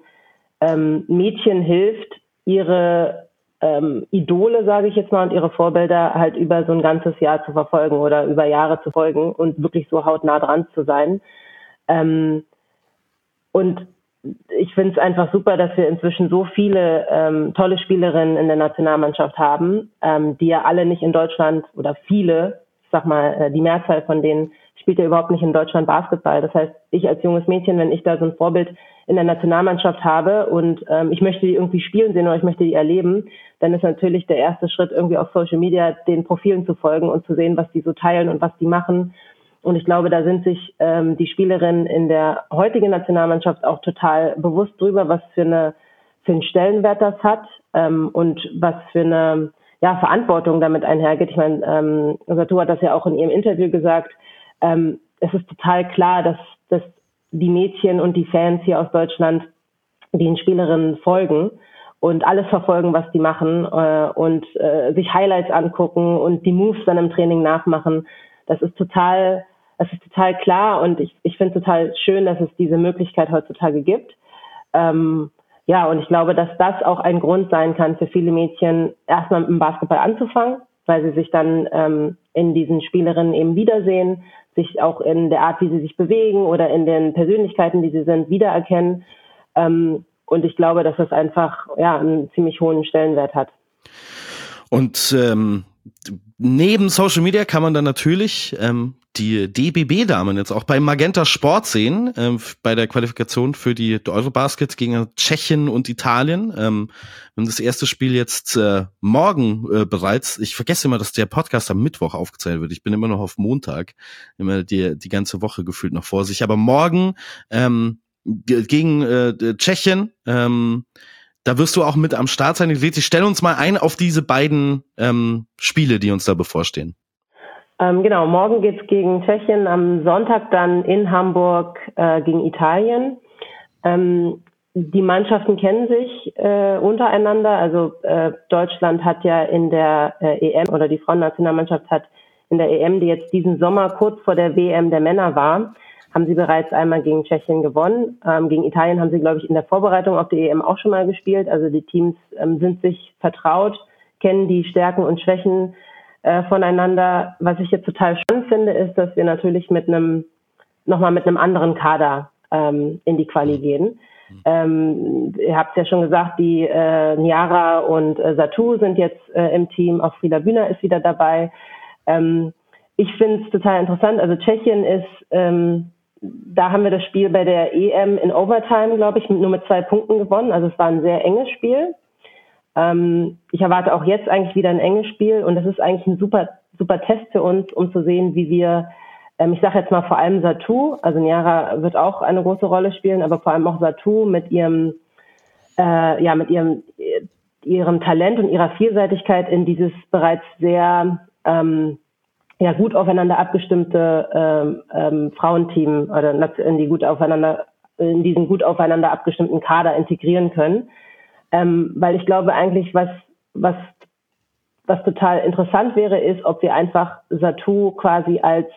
ähm, Mädchen hilft, ihre ähm, Idole, sage ich jetzt mal, und ihre Vorbilder halt über so ein ganzes Jahr zu verfolgen oder über Jahre zu folgen und wirklich so hautnah dran zu sein. Ähm, und ich finde es einfach super, dass wir inzwischen so viele ähm, tolle Spielerinnen in der Nationalmannschaft haben, ähm, die ja alle nicht in Deutschland oder viele, ich sag mal, äh, die Mehrzahl von denen spielt ja überhaupt nicht in Deutschland Basketball. Das heißt, ich als junges Mädchen, wenn ich da so ein Vorbild in der Nationalmannschaft habe und ähm, ich möchte die irgendwie spielen sehen oder ich möchte die erleben, dann ist natürlich der erste Schritt irgendwie auf Social Media den Profilen zu folgen und zu sehen, was die so teilen und was die machen. Und ich glaube, da sind sich ähm, die Spielerinnen in der heutigen Nationalmannschaft auch total bewusst drüber, was für eine für einen Stellenwert das hat ähm, und was für eine ja, Verantwortung damit einhergeht. Ich meine, ähm, Sato hat das ja auch in ihrem Interview gesagt, ähm, es ist total klar, dass, dass die Mädchen und die Fans hier aus Deutschland den Spielerinnen folgen und alles verfolgen, was die machen äh, und äh, sich Highlights angucken und die Moves dann im Training nachmachen. Das ist total, das ist total klar und ich, ich finde total schön, dass es diese Möglichkeit heutzutage gibt. Ähm, ja, und ich glaube, dass das auch ein Grund sein kann für viele Mädchen, erstmal mit dem Basketball anzufangen weil sie sich dann ähm, in diesen Spielerinnen eben wiedersehen, sich auch in der Art, wie sie sich bewegen oder in den Persönlichkeiten, die sie sind, wiedererkennen. Ähm, und ich glaube, dass das einfach ja einen ziemlich hohen Stellenwert hat. Und ähm, neben Social Media kann man dann natürlich ähm, die DBB-Damen jetzt auch bei Magenta Sport sehen, ähm, bei der Qualifikation für die Eurobasket gegen Tschechien und Italien. Ähm, haben das erste Spiel jetzt äh, morgen äh, bereits. Ich vergesse immer, dass der Podcast am Mittwoch aufgezählt wird. Ich bin immer noch auf Montag, immer die, die ganze Woche gefühlt noch vor sich. Aber morgen ähm, gegen äh, Tschechien, ähm, da wirst du auch mit am Start sein. Ich stelle uns mal ein auf diese beiden ähm, Spiele, die uns da bevorstehen. Ähm, genau, morgen geht's gegen Tschechien, am Sonntag dann in Hamburg äh, gegen Italien. Ähm, die Mannschaften kennen sich äh, untereinander. Also äh, Deutschland hat ja in der äh, EM oder die Frauennationalmannschaft hat in der EM, die jetzt diesen Sommer kurz vor der WM der Männer war, haben sie bereits einmal gegen Tschechien gewonnen. Ähm, gegen Italien haben sie, glaube ich, in der Vorbereitung auf die EM auch schon mal gespielt. Also die Teams ähm, sind sich vertraut, kennen die Stärken und Schwächen äh, voneinander. Was ich jetzt total spannend finde, ist, dass wir natürlich mit einem nochmal mit einem anderen Kader ähm, in die Quali gehen. Ähm, ihr habt ja schon gesagt, die äh, Niara und äh, Satu sind jetzt äh, im Team. Auch Frieda Bühner ist wieder dabei. Ähm, ich finde es total interessant. Also Tschechien ist ähm, da haben wir das Spiel bei der EM in Overtime, glaube ich, nur mit zwei Punkten gewonnen. Also es war ein sehr enges Spiel. Ähm, ich erwarte auch jetzt eigentlich wieder ein enges Spiel und das ist eigentlich ein super, super Test für uns, um zu sehen, wie wir, ähm, ich sage jetzt mal vor allem Satu, also Niara wird auch eine große Rolle spielen, aber vor allem auch Satu mit ihrem, äh, ja, mit ihrem, ihrem Talent und ihrer Vielseitigkeit in dieses bereits sehr ähm, ja gut aufeinander abgestimmte ähm, ähm, Frauenteam oder in die gut aufeinander in diesen gut aufeinander abgestimmten Kader integrieren können, ähm, weil ich glaube eigentlich was was was total interessant wäre ist, ob wir einfach Satu quasi als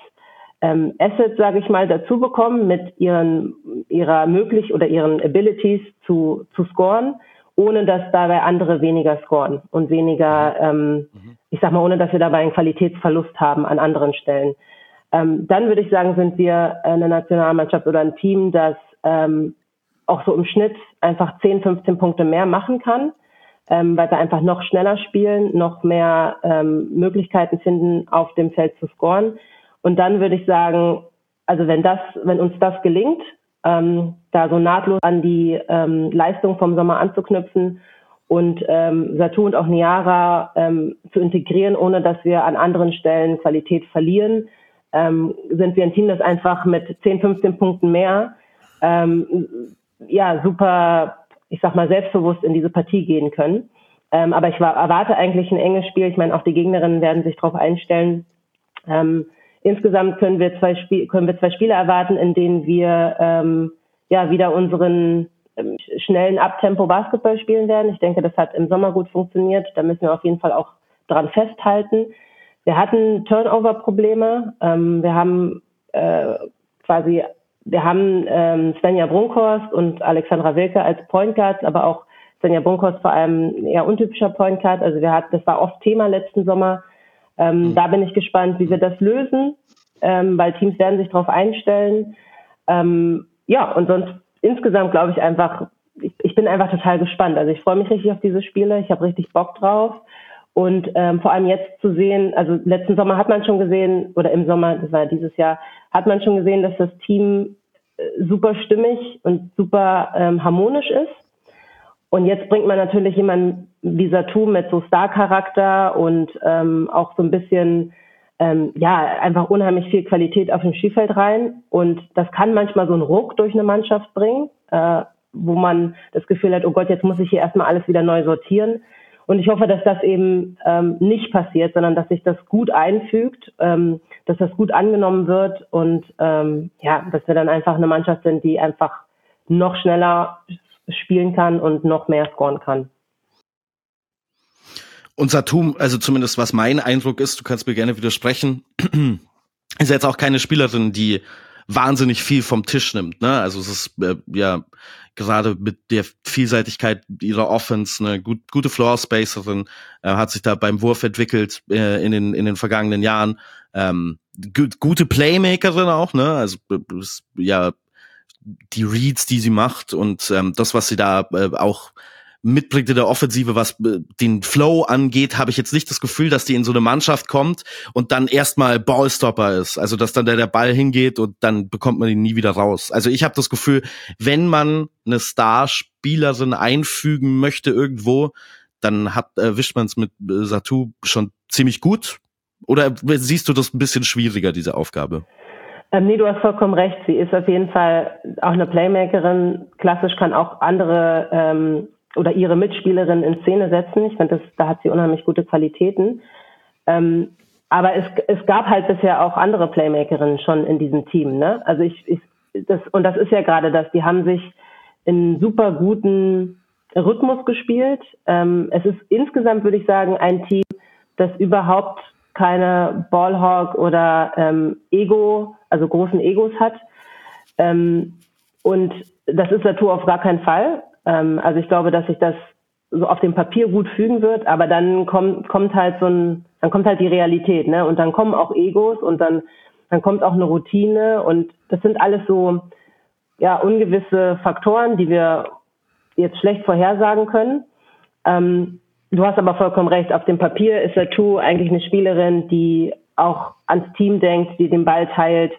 ähm, Asset, sage ich mal, dazu bekommen mit ihren ihrer möglich oder ihren Abilities zu zu scoren ohne dass dabei andere weniger scoren und weniger, ähm, mhm. ich sag mal, ohne dass wir dabei einen Qualitätsverlust haben an anderen Stellen. Ähm, dann würde ich sagen, sind wir eine Nationalmannschaft oder ein Team, das ähm, auch so im Schnitt einfach 10, 15 Punkte mehr machen kann, ähm, weil wir einfach noch schneller spielen, noch mehr ähm, Möglichkeiten finden, auf dem Feld zu scoren. Und dann würde ich sagen, also wenn das, wenn uns das gelingt, ähm, da so nahtlos an die ähm, Leistung vom Sommer anzuknüpfen und ähm, Satu und auch Niara ähm, zu integrieren, ohne dass wir an anderen Stellen Qualität verlieren, ähm, sind wir ein Team, das einfach mit 10, 15 Punkten mehr ähm, ja super, ich sag mal, selbstbewusst in diese Partie gehen können. Ähm, aber ich war, erwarte eigentlich ein enges Spiel. Ich meine, auch die Gegnerinnen werden sich darauf einstellen. Ähm, Insgesamt können wir zwei, Spiel, können wir zwei Spiele erwarten, in denen wir ähm, ja wieder unseren ähm, schnellen Abtempo Basketball spielen werden. Ich denke, das hat im Sommer gut funktioniert. Da müssen wir auf jeden Fall auch dran festhalten. Wir hatten Turnover-Probleme. Ähm, wir haben äh, quasi, wir haben ähm, Svenja Brunkhorst und Alexandra Wilke als Point Guards, aber auch Svenja Brunkhorst vor allem eher untypischer Point Guard. Also wir hatten, das war oft Thema letzten Sommer. Ähm, mhm. Da bin ich gespannt, wie wir das lösen, ähm, weil Teams werden sich darauf einstellen. Ähm, ja, und sonst insgesamt glaube ich einfach, ich, ich, bin einfach total gespannt. Also ich freue mich richtig auf diese Spiele, ich habe richtig Bock drauf. Und ähm, vor allem jetzt zu sehen, also letzten Sommer hat man schon gesehen, oder im Sommer, das war dieses Jahr, hat man schon gesehen, dass das Team super stimmig und super ähm, harmonisch ist. Und jetzt bringt man natürlich jemanden wie Satu mit so Star-Charakter und ähm, auch so ein bisschen, ähm, ja, einfach unheimlich viel Qualität auf dem Spielfeld rein. Und das kann manchmal so einen Ruck durch eine Mannschaft bringen, äh, wo man das Gefühl hat, oh Gott, jetzt muss ich hier erstmal alles wieder neu sortieren. Und ich hoffe, dass das eben ähm, nicht passiert, sondern dass sich das gut einfügt, ähm, dass das gut angenommen wird und ähm, ja, dass wir dann einfach eine Mannschaft sind, die einfach noch schneller spielen kann und noch mehr scoren kann. Und Satum, also zumindest was mein Eindruck ist, du kannst mir gerne widersprechen, ist jetzt auch keine Spielerin, die wahnsinnig viel vom Tisch nimmt. Ne? Also es ist äh, ja gerade mit der Vielseitigkeit ihrer Offense, eine gut, gute Floor Spacerin, äh, hat sich da beim Wurf entwickelt äh, in den in den vergangenen Jahren. Ähm, gut, gute Playmakerin auch, ne? Also ja die Reads, die sie macht und ähm, das, was sie da äh, auch mitbringt in der Offensive, was äh, den Flow angeht, habe ich jetzt nicht das Gefühl, dass die in so eine Mannschaft kommt und dann erstmal Ballstopper ist. Also dass dann der, der Ball hingeht und dann bekommt man ihn nie wieder raus. Also ich habe das Gefühl, wenn man eine Starspielerin einfügen möchte irgendwo, dann hat erwischt man es mit äh, Satu schon ziemlich gut. Oder siehst du das ein bisschen schwieriger, diese Aufgabe? Ähm, nee, du hast vollkommen recht. Sie ist auf jeden Fall auch eine Playmakerin. Klassisch kann auch andere ähm, oder ihre Mitspielerin in Szene setzen. Ich finde, da hat sie unheimlich gute Qualitäten. Ähm, aber es, es gab halt bisher auch andere Playmakerinnen schon in diesem Team. Ne? Also ich, ich das, und das ist ja gerade das, die haben sich in super guten Rhythmus gespielt. Ähm, es ist insgesamt, würde ich sagen, ein Team, das überhaupt keine Ballhawk oder ähm, Ego, also großen Egos hat. Ähm, und das ist Natur auf gar keinen Fall. Ähm, also ich glaube, dass sich das so auf dem Papier gut fügen wird, aber dann kommt, kommt halt so ein, dann kommt halt die Realität, ne? Und dann kommen auch Egos und dann, dann kommt auch eine Routine und das sind alles so, ja, ungewisse Faktoren, die wir jetzt schlecht vorhersagen können. Ähm, Du hast aber vollkommen recht. Auf dem Papier ist Latu eigentlich eine Spielerin, die auch ans Team denkt, die den Ball teilt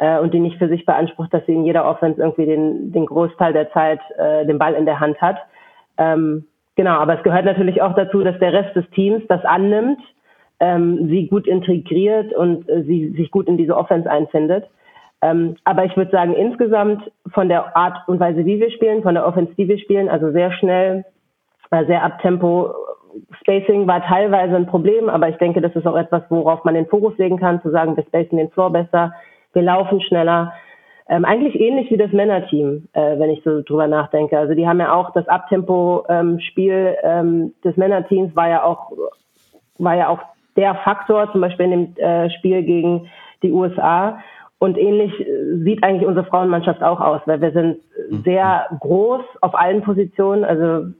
äh, und die nicht für sich beansprucht, dass sie in jeder Offense irgendwie den, den Großteil der Zeit äh, den Ball in der Hand hat. Ähm, genau, aber es gehört natürlich auch dazu, dass der Rest des Teams das annimmt, ähm, sie gut integriert und äh, sie sich gut in diese Offense einfindet. Ähm, aber ich würde sagen, insgesamt von der Art und Weise, wie wir spielen, von der Offense, die wir spielen, also sehr schnell, äh, sehr abtempo, Spacing war teilweise ein Problem, aber ich denke, das ist auch etwas, worauf man den Fokus legen kann, zu sagen, wir spacen den Floor besser, wir laufen schneller. Ähm, eigentlich ähnlich wie das Männerteam, äh, wenn ich so drüber nachdenke. Also die haben ja auch das Abtempo-Spiel ähm, des Männerteams war ja auch war ja auch der Faktor, zum Beispiel in dem äh, Spiel gegen die USA. Und ähnlich äh, sieht eigentlich unsere Frauenmannschaft auch aus, weil wir sind mhm. sehr groß auf allen Positionen. Also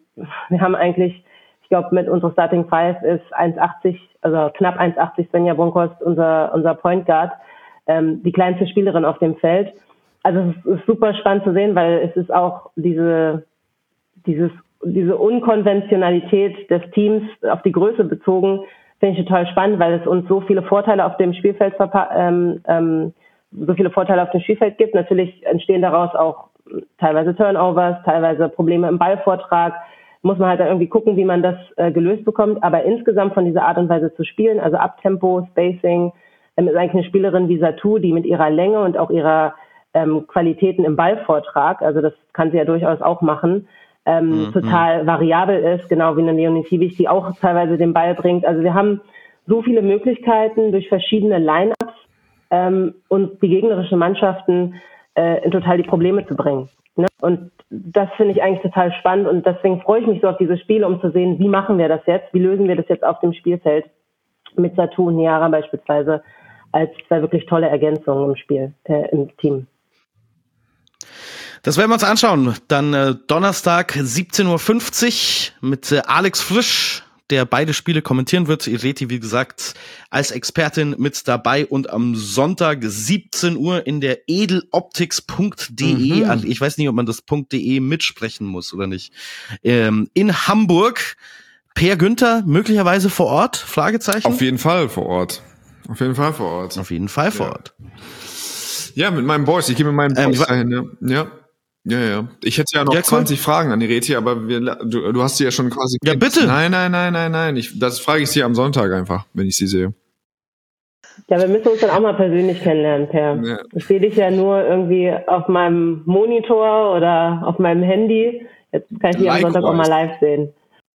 wir haben eigentlich glaube, mit unserer Starting Five ist 1,80, also knapp 1,80 Svenja Bonkost, unser, unser Point Guard, ähm, die kleinste Spielerin auf dem Feld. Also es ist, super spannend zu sehen, weil es ist auch diese, dieses, diese Unkonventionalität des Teams auf die Größe bezogen, finde ich total spannend, weil es uns so viele Vorteile auf dem Spielfeld ähm, ähm, so viele Vorteile auf dem Spielfeld gibt. Natürlich entstehen daraus auch teilweise Turnovers, teilweise Probleme im Ballvortrag, muss man halt dann irgendwie gucken, wie man das äh, gelöst bekommt. Aber insgesamt von dieser Art und Weise zu spielen, also Abtempo, Spacing, ähm, ist eigentlich eine Spielerin wie Satu, die mit ihrer Länge und auch ihrer ähm, Qualitäten im Ballvortrag, also das kann sie ja durchaus auch machen, ähm, mhm. total variabel ist, genau wie eine Leonie Fiebig, die auch teilweise den Ball bringt. Also wir haben so viele Möglichkeiten durch verschiedene Line-ups ähm, und die gegnerischen Mannschaften äh, in total die Probleme zu bringen. Ne? Und das finde ich eigentlich total spannend und deswegen freue ich mich so auf dieses Spiel, um zu sehen, wie machen wir das jetzt, wie lösen wir das jetzt auf dem Spielfeld mit Satu und Niara beispielsweise als zwei wirklich tolle Ergänzungen im Spiel, äh, im Team. Das werden wir uns anschauen. Dann äh, Donnerstag 17.50 Uhr mit äh, Alex Frisch der beide Spiele kommentieren wird. Ireti, wie gesagt, als Expertin mit dabei und am Sonntag 17 Uhr in der edeloptics.de. Mhm. Also ich weiß nicht, ob man das .de mitsprechen muss oder nicht. Ähm, in Hamburg. Per Günther möglicherweise vor Ort? Fragezeichen. Auf jeden Fall vor Ort. Auf jeden Fall vor Ort. Auf jeden Fall vor ja. Ort. Ja, mit meinem Boys. Ich gehe mit meinem ähm, Boys dahin. Ja. ja. Ja, ja. Ich hätte ja noch ja, 20 Fragen an die Reti, aber wir, du, du hast sie ja schon quasi. Ja, bitte. Nein, nein, nein, nein, nein. Ich, das frage ich sie am Sonntag einfach, wenn ich sie sehe. Ja, wir müssen uns dann auch mal persönlich kennenlernen, Per. Ja. Ich sehe dich ja nur irgendwie auf meinem Monitor oder auf meinem Handy. Jetzt kann ich dich am Sonntag auch mal live sehen.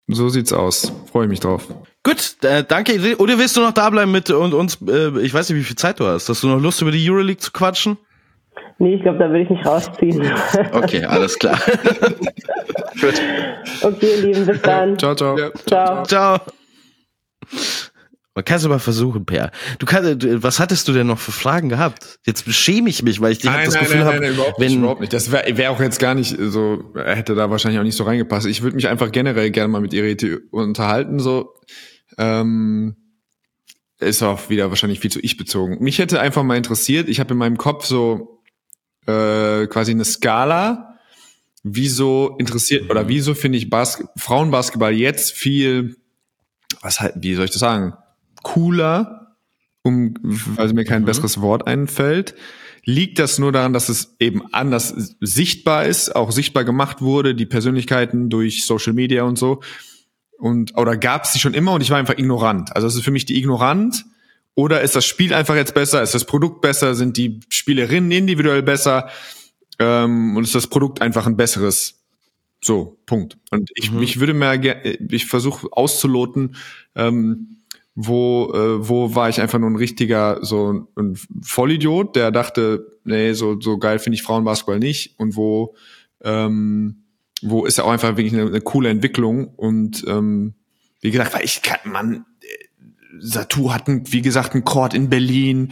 So sieht's aus. Freue mich drauf. Gut, äh, danke. Oder willst du noch da bleiben mit und uns? Äh, ich weiß nicht, wie viel Zeit du hast. Hast du noch Lust, über die Euroleague zu quatschen? Nee, ich glaube, da würde ich mich rausziehen. Okay, alles klar. okay, ihr Lieben, bis dann. Ciao, ciao. Ja, ciao. Ciao. Man kann es aber versuchen, Per. Du kannst, was hattest du denn noch für Fragen gehabt? Jetzt schäme ich mich, weil ich nein, das nein, Gefühl habe, überhaupt wenn nicht, überhaupt nicht. Das wäre wär auch jetzt gar nicht so, hätte da wahrscheinlich auch nicht so reingepasst. Ich würde mich einfach generell gerne mal mit Irete unterhalten. So ähm, ist auch wieder wahrscheinlich viel zu ich bezogen. Mich hätte einfach mal interessiert. Ich habe in meinem Kopf so äh, quasi eine Skala. Wieso interessiert oder wieso finde ich Bas Frauenbasketball jetzt viel, was halt, wie soll ich das sagen? Cooler, um, weil mir kein mhm. besseres Wort einfällt. Liegt das nur daran, dass es eben anders sichtbar ist, auch sichtbar gemacht wurde, die Persönlichkeiten durch Social Media und so? Und, oder gab es die schon immer und ich war einfach ignorant? Also es ist für mich die ignorant oder ist das Spiel einfach jetzt besser? Ist das Produkt besser? Sind die Spielerinnen individuell besser? Ähm, und ist das Produkt einfach ein besseres? So, Punkt. Und ich, mhm. ich würde mehr, ich versuche auszuloten, ähm, wo, äh, wo war ich einfach nur ein richtiger, so ein Vollidiot, der dachte, nee, so, so geil finde ich Frauenbasketball nicht und wo, ähm, wo ist ja auch einfach wirklich eine, eine coole Entwicklung und ähm, wie gesagt, weil ich kann, man, Satu hat, ein, wie gesagt, einen Court in Berlin,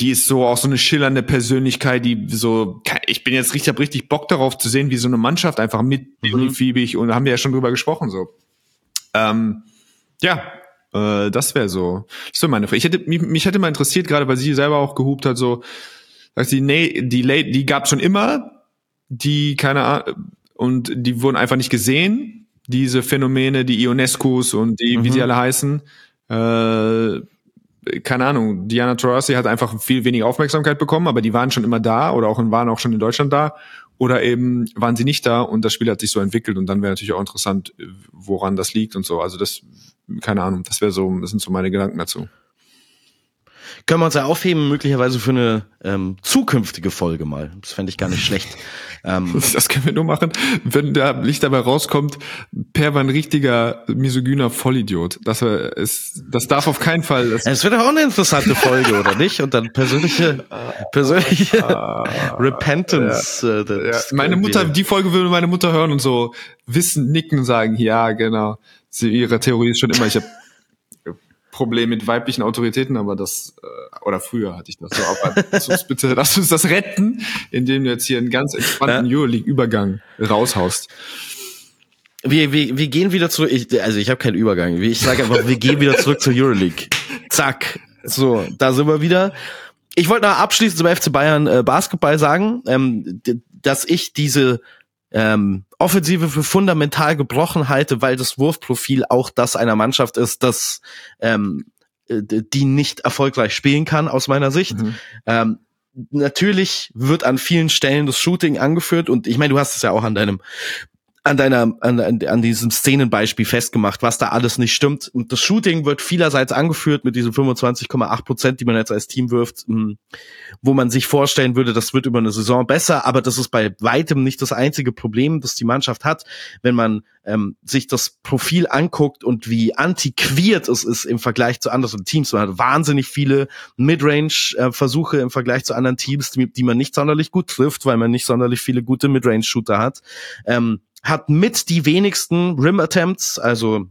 die ist so auch so eine schillernde Persönlichkeit, die so, ich bin jetzt richtig, hab richtig Bock darauf zu sehen, wie so eine Mannschaft einfach mit mhm. Und haben wir ja schon drüber gesprochen, so. Ähm, ja, äh, das wäre so. Das wäre meine Frage. Ich hätte, mich, mich hätte mal interessiert, gerade weil sie selber auch gehupt hat, so, sagt sie, nee, die, Late, die gab schon immer, die, keine Ahnung, und die wurden einfach nicht gesehen, diese Phänomene, die Ionescos und die, mhm. wie sie mhm. alle heißen. Äh, keine Ahnung, Diana Taurasi hat einfach viel weniger Aufmerksamkeit bekommen, aber die waren schon immer da oder auch waren auch schon in Deutschland da oder eben waren sie nicht da und das Spiel hat sich so entwickelt und dann wäre natürlich auch interessant, woran das liegt und so. Also das keine Ahnung, das wäre so, das sind so meine Gedanken dazu. Können wir uns ja aufheben, möglicherweise für eine ähm, zukünftige Folge mal. Das fände ich gar nicht schlecht. Ähm, das können wir nur machen, wenn da Licht dabei rauskommt, Per war ein richtiger misogyner Vollidiot. Das, ist, das darf auf keinen Fall. Es wird auch eine interessante Folge, oder nicht? Und dann persönliche, persönliche Repentance. Ja, äh, ja. Meine Mutter, die Folge würde meine Mutter hören und so wissen, nicken und sagen, ja, genau sie, ihre Theorie ist schon immer, ich habe Problem mit weiblichen Autoritäten, aber das, äh, oder früher hatte ich das so, aber lass uns bitte, lass uns das retten, indem du jetzt hier einen ganz entspannten ja. Euroleague-Übergang raushaust. Wir, wir, wir gehen wieder zurück, ich, also ich habe keinen Übergang, ich sage einfach, wir gehen wieder zurück zur Euroleague. Zack, so, da sind wir wieder. Ich wollte noch abschließend zum FC Bayern äh, Basketball sagen, ähm, dass ich diese ähm, Offensive für fundamental gebrochen halte, weil das Wurfprofil auch das einer Mannschaft ist, das ähm, äh, die nicht erfolgreich spielen kann, aus meiner Sicht. Mhm. Ähm, natürlich wird an vielen Stellen das Shooting angeführt und ich meine, du hast es ja auch an deinem an deiner, an, an diesem Szenenbeispiel festgemacht, was da alles nicht stimmt. Und das Shooting wird vielerseits angeführt mit diesen 25,8 Prozent, die man jetzt als Team wirft, hm, wo man sich vorstellen würde, das wird über eine Saison besser, aber das ist bei weitem nicht das einzige Problem, das die Mannschaft hat, wenn man ähm, sich das Profil anguckt und wie antiquiert es ist im Vergleich zu anderen Teams. Man hat wahnsinnig viele Midrange-Versuche im Vergleich zu anderen Teams, die, die, man nicht sonderlich gut trifft, weil man nicht sonderlich viele gute Midrange-Shooter hat. Ähm, hat mit die wenigsten Rim Attempts, also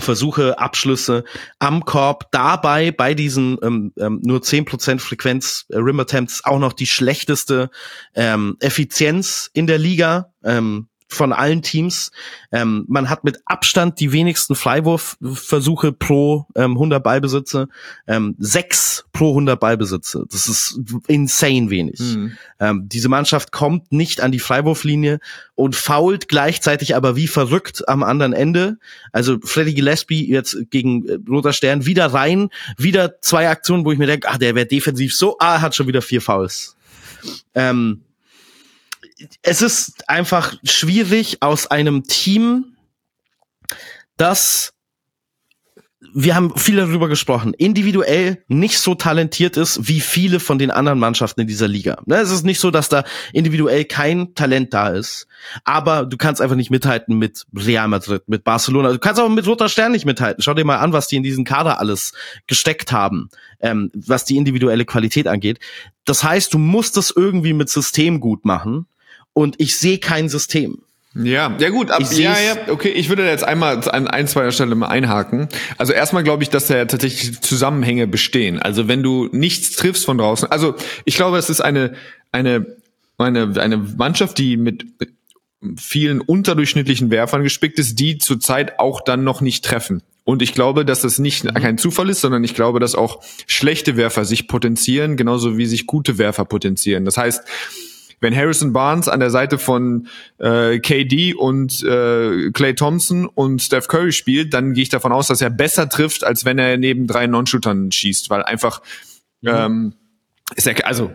Versuche, Abschlüsse am Korb, dabei bei diesen ähm, ähm, nur zehn Prozent Frequenz äh, Rim Attempts auch noch die schlechteste ähm, Effizienz in der Liga. Ähm, von allen Teams. Ähm, man hat mit Abstand die wenigsten Freiwurfversuche pro ähm, 100 Ballbesitze. Ähm, sechs pro 100 Ballbesitze. Das ist insane wenig. Mhm. Ähm, diese Mannschaft kommt nicht an die Freiwurflinie und fault gleichzeitig aber wie verrückt am anderen Ende. Also Freddy Gillespie jetzt gegen äh, Roter Stern wieder rein, wieder zwei Aktionen, wo ich mir denke, ah, der wäre defensiv so, ah, hat schon wieder vier Fouls. Ähm, es ist einfach schwierig aus einem Team, das wir haben viel darüber gesprochen, individuell nicht so talentiert ist wie viele von den anderen Mannschaften in dieser Liga. Ne, es ist nicht so, dass da individuell kein Talent da ist, aber du kannst einfach nicht mithalten mit Real Madrid, mit Barcelona. Du kannst auch mit Roter Stern nicht mithalten. Schau dir mal an, was die in diesen Kader alles gesteckt haben, ähm, was die individuelle Qualität angeht. Das heißt, du musst es irgendwie mit System gut machen und ich sehe kein System. Ja, ja gut, ab, Ich ja, ja, okay, ich würde da jetzt einmal an ein, zwei Stellen mal einhaken. Also erstmal glaube ich, dass da tatsächlich Zusammenhänge bestehen. Also wenn du nichts triffst von draußen, also ich glaube, es ist eine, eine, eine, eine Mannschaft, die mit vielen unterdurchschnittlichen Werfern gespickt ist, die zurzeit auch dann noch nicht treffen. Und ich glaube, dass das nicht kein Zufall ist, sondern ich glaube, dass auch schlechte Werfer sich potenzieren, genauso wie sich gute Werfer potenzieren. Das heißt, wenn Harrison Barnes an der Seite von äh, KD und äh, Clay Thompson und Steph Curry spielt, dann gehe ich davon aus, dass er besser trifft, als wenn er neben drei Non-Shootern schießt, weil einfach ähm, ist ja also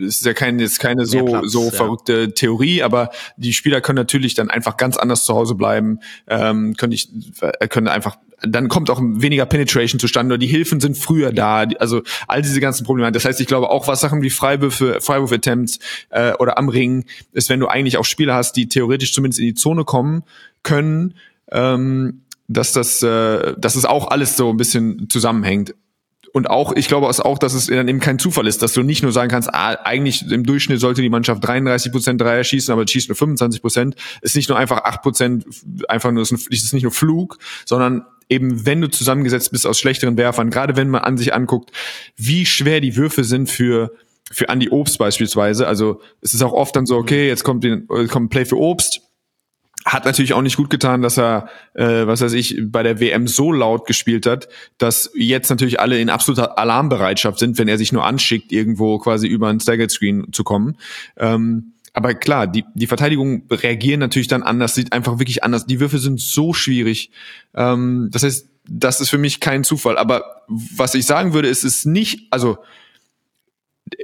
ist ja keine ist keine so Platz, so ja. verrückte Theorie, aber die Spieler können natürlich dann einfach ganz anders zu Hause bleiben, ähm, können ich äh, können einfach dann kommt auch weniger Penetration zustande, die Hilfen sind früher da, also all diese ganzen Probleme. Das heißt, ich glaube auch, was Sachen wie Freiwürfe, Freiwurf-Attempts äh, oder am Ring ist, wenn du eigentlich auch Spieler hast, die theoretisch zumindest in die Zone kommen können, ähm, dass das, äh, dass es auch alles so ein bisschen zusammenhängt. Und auch, ich glaube auch, dass es dann eben kein Zufall ist, dass du nicht nur sagen kannst, ah, eigentlich im Durchschnitt sollte die Mannschaft 33 Prozent Dreier schießen, aber schießt nur 25 Prozent. Ist nicht nur einfach 8 Prozent, einfach nur, ist nicht nur Flug, sondern eben, wenn du zusammengesetzt bist aus schlechteren Werfern, gerade wenn man an sich anguckt, wie schwer die Würfe sind für für Andy Obst beispielsweise. Also es ist auch oft dann so, okay, jetzt kommt, den, kommt ein Play für Obst, hat natürlich auch nicht gut getan, dass er, äh, was weiß ich, bei der WM so laut gespielt hat, dass jetzt natürlich alle in absoluter Alarmbereitschaft sind, wenn er sich nur anschickt, irgendwo quasi über ein Staggered Screen zu kommen. Ähm, aber klar, die, die Verteidigung reagieren natürlich dann anders, sieht einfach wirklich anders. Die Würfe sind so schwierig. Ähm, das heißt, das ist für mich kein Zufall. Aber was ich sagen würde, ist es ist nicht, also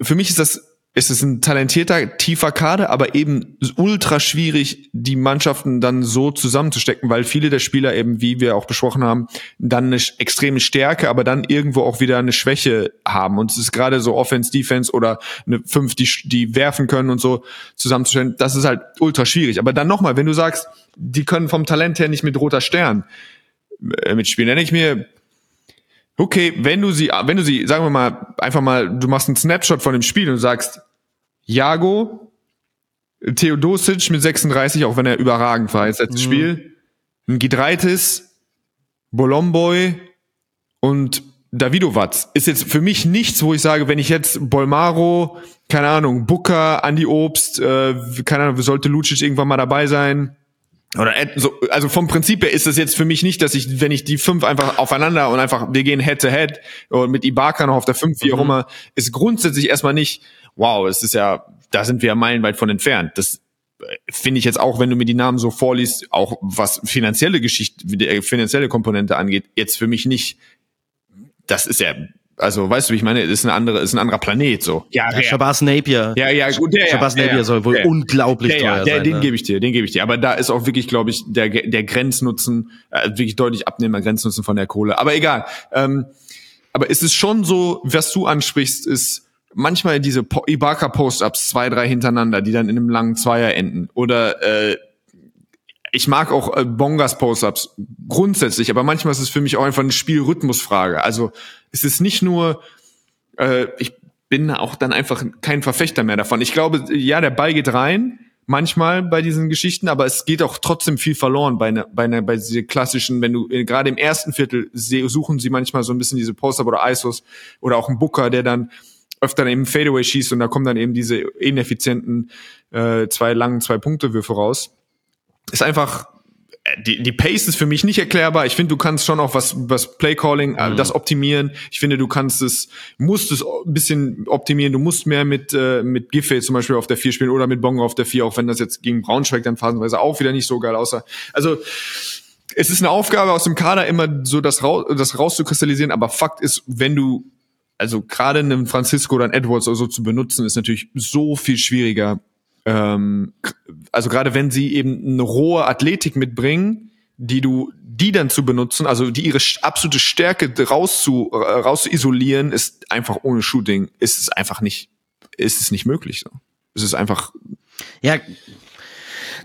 für mich ist das ist es ein talentierter, tiefer Kader, aber eben ultra schwierig, die Mannschaften dann so zusammenzustecken, weil viele der Spieler eben, wie wir auch besprochen haben, dann eine extreme Stärke, aber dann irgendwo auch wieder eine Schwäche haben. Und es ist gerade so Offense, Defense oder eine fünf, die, die werfen können und so zusammenzustellen. Das ist halt ultra schwierig. Aber dann nochmal, wenn du sagst, die können vom Talent her nicht mit roter Stern äh, mitspielen, denke ich mir, Okay, wenn du sie, wenn du sie, sagen wir mal, einfach mal, du machst einen Snapshot von dem Spiel und sagst, Jago, Theodosic mit 36, auch wenn er überragend war, jetzt letztes Spiel, ein Gidreitis, Bolomboy und Davidovac ist jetzt für mich nichts, wo ich sage, wenn ich jetzt Bolmaro, keine Ahnung, Booker, Andy Obst, äh, keine Ahnung, sollte Lucic irgendwann mal dabei sein, oder so, also vom Prinzip her ist das jetzt für mich nicht, dass ich, wenn ich die fünf einfach aufeinander und einfach, wir gehen Head to Head und mit Ibaka noch auf der fünf, wie auch immer, ist grundsätzlich erstmal nicht, wow, es ist ja, da sind wir ja meilenweit von entfernt. Das äh, finde ich jetzt auch, wenn du mir die Namen so vorliest, auch was finanzielle Geschichte, die äh, finanzielle Komponente angeht, jetzt für mich nicht, das ist ja, also weißt du, wie ich meine, ist eine andere, ist ein anderer Planet so. Ja, Ja, Shabazz Napier. ja, ja, gut, der, Shabazz ja, Napier ja, soll wohl ja. unglaublich ja, teuer ja, der, sein. den ne? gebe ich dir, den gebe ich dir. Aber da ist auch wirklich, glaube ich, der, der Grenznutzen, äh, wirklich deutlich abnehmender Grenznutzen von der Kohle. Aber egal. Ähm, aber es ist schon so, was du ansprichst, ist manchmal diese Po- Ibaka-Post-Ups, zwei, drei hintereinander, die dann in einem langen Zweier enden. Oder äh, ich mag auch äh, Bongas Post-Ups grundsätzlich, aber manchmal ist es für mich auch einfach eine Spielrhythmusfrage. Also es ist nicht nur, äh, ich bin auch dann einfach kein Verfechter mehr davon. Ich glaube, ja, der Ball geht rein, manchmal bei diesen Geschichten, aber es geht auch trotzdem viel verloren bei einer, bei einer, bei diese klassischen, wenn du äh, gerade im ersten Viertel suchen sie manchmal so ein bisschen diese Post-Up oder ISOs oder auch ein Booker, der dann öfter eben Fadeaway schießt und da kommen dann eben diese ineffizienten äh, zwei langen zwei Punkte Würfe raus ist einfach äh, die, die Pace ist für mich nicht erklärbar. Ich finde, du kannst schon auch was, was Playcalling, äh, das optimieren. Ich finde, du kannst es, musst es ein bisschen optimieren. Du musst mehr mit, äh, mit Giffey zum Beispiel auf der 4 spielen oder mit Bongo auf der 4, auch wenn das jetzt gegen Braunschweig dann phasenweise auch wieder nicht so geil aussah. Also, es ist eine Aufgabe aus dem Kader immer so das, raus, das rauszukristallisieren, aber Fakt ist, wenn du, also gerade einen Francisco oder einen Edwards oder so zu benutzen, ist natürlich so viel schwieriger, ähm, also gerade wenn sie eben eine rohe Athletik mitbringen, die du, die dann zu benutzen, also die ihre absolute Stärke rauszu, äh, rauszuisolieren, ist einfach ohne Shooting, ist es einfach nicht, ist es nicht möglich so. Es ist einfach, Ja,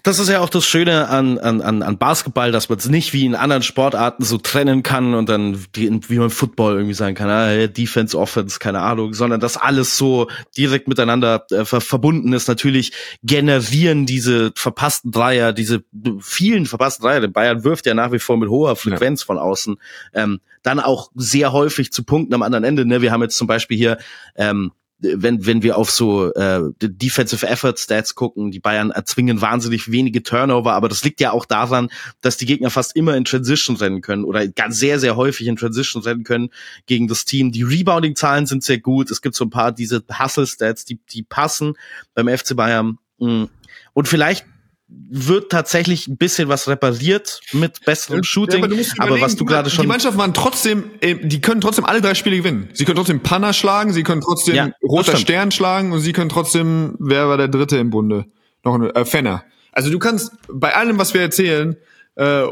Das ist ja auch das Schöne an, an, an Basketball, dass man es nicht wie in anderen Sportarten so trennen kann und dann die, wie man Football irgendwie sagen kann, ah, Defense, Offense, keine Ahnung, sondern dass alles so direkt miteinander äh, verbunden ist. Natürlich generieren diese verpassten Dreier, diese vielen verpassten Dreier, denn Bayern wirft ja nach wie vor mit hoher Frequenz ja. von außen, ähm, dann auch sehr häufig zu Punkten am anderen Ende. Ne? Wir haben jetzt zum Beispiel hier ähm, wenn, wenn wir auf so äh, Defensive Effort Stats gucken, die Bayern erzwingen wahnsinnig wenige Turnover, aber das liegt ja auch daran, dass die Gegner fast immer in Transition rennen können oder ganz sehr, sehr häufig in Transition rennen können gegen das Team. Die Rebounding-Zahlen sind sehr gut. Es gibt so ein paar diese Hustle-Stats, die, die passen beim FC Bayern. Mm. Und vielleicht wird tatsächlich ein bisschen was repariert mit besserem Shooting. Ja, aber, aber, was du gerade schon. Die Mannschaften waren trotzdem, äh, die können trotzdem alle drei Spiele gewinnen. Sie können trotzdem Panna schlagen, sie können trotzdem ja, Roter Stern schlagen und sie können trotzdem, wer war der Dritte im Bunde? Noch ein äh, Fenner. Also du kannst bei allem, was wir erzählen, äh,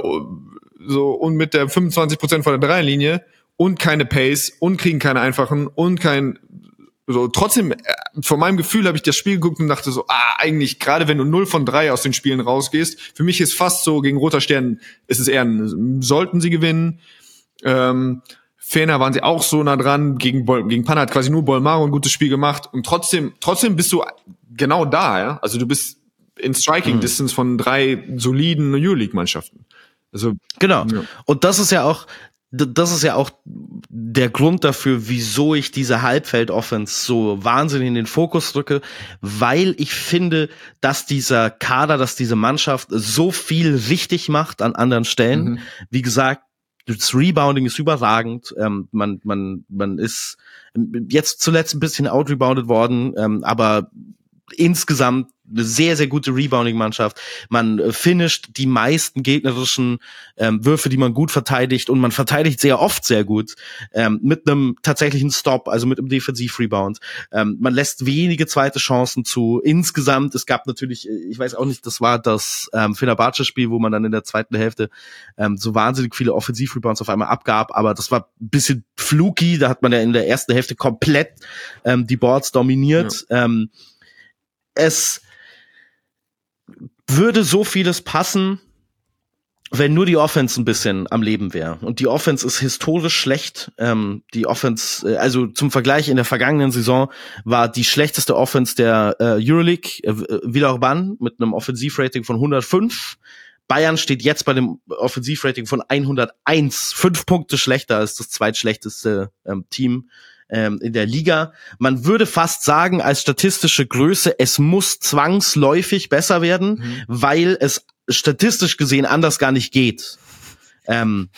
so und mit der 25 Prozent von der Dreierlinie und keine Pace und kriegen keine einfachen und kein so, trotzdem, äh, von meinem Gefühl habe ich das Spiel geguckt und dachte so, ah, eigentlich, gerade wenn du 0 von 3 aus den Spielen rausgehst, für mich ist fast so, gegen Roter Stern ist es eher, ein, sollten sie gewinnen. Ähm, Fener waren sie auch so nah dran, gegen, Bol gegen Panna hat quasi nur Bolmaro ein gutes Spiel gemacht und trotzdem, trotzdem bist du genau da, ja. Also du bist in Striking mhm. Distance von drei soliden Euroleague-Mannschaften. Also, genau. Ja. Und das ist ja auch, das ist ja auch der Grund dafür, wieso ich diese Halbfeld-Offense so wahnsinnig in den Fokus drücke, weil ich finde, dass dieser Kader, dass diese Mannschaft so viel richtig macht an anderen Stellen. Mhm. Wie gesagt, das Rebounding ist überragend. Ähm, man, man, man ist jetzt zuletzt ein bisschen outrebounded worden, ähm, aber insgesamt eine sehr, sehr gute Rebounding-Mannschaft. Man äh, finisht die meisten gegnerischen ähm, Würfe, die man gut verteidigt und man verteidigt sehr oft sehr gut ähm, mit einem tatsächlichen Stop, also mit einem Defensiv-Rebound. Ähm, man lässt wenige zweite Chancen zu. Insgesamt, es gab natürlich, äh, ich weiß auch nicht, das war das ähm, Fenerbahce-Spiel, wo man dann in der zweiten Hälfte ähm, so wahnsinnig viele Offensiv-Rebounds auf einmal abgab, aber das war ein bisschen fluky, da hat man ja in der ersten Hälfte komplett ähm, die Boards dominiert. Ja. Ähm, es würde so vieles passen, wenn nur die Offense ein bisschen am Leben wäre. Und die Offense ist historisch schlecht. Ähm, die Offense, äh, also zum Vergleich in der vergangenen Saison war die schlechteste Offense der äh, Euroleague äh, Villeurbanne mit einem Offensivrating von 105. Bayern steht jetzt bei dem Offensivrating von 101, fünf Punkte schlechter als das zweitschlechteste ähm, Team ähm, in der Liga. Man würde fast sagen, als statistische Größe, es muss zwangsläufig besser werden, mhm. weil es statistisch gesehen anders gar nicht geht. Ähm,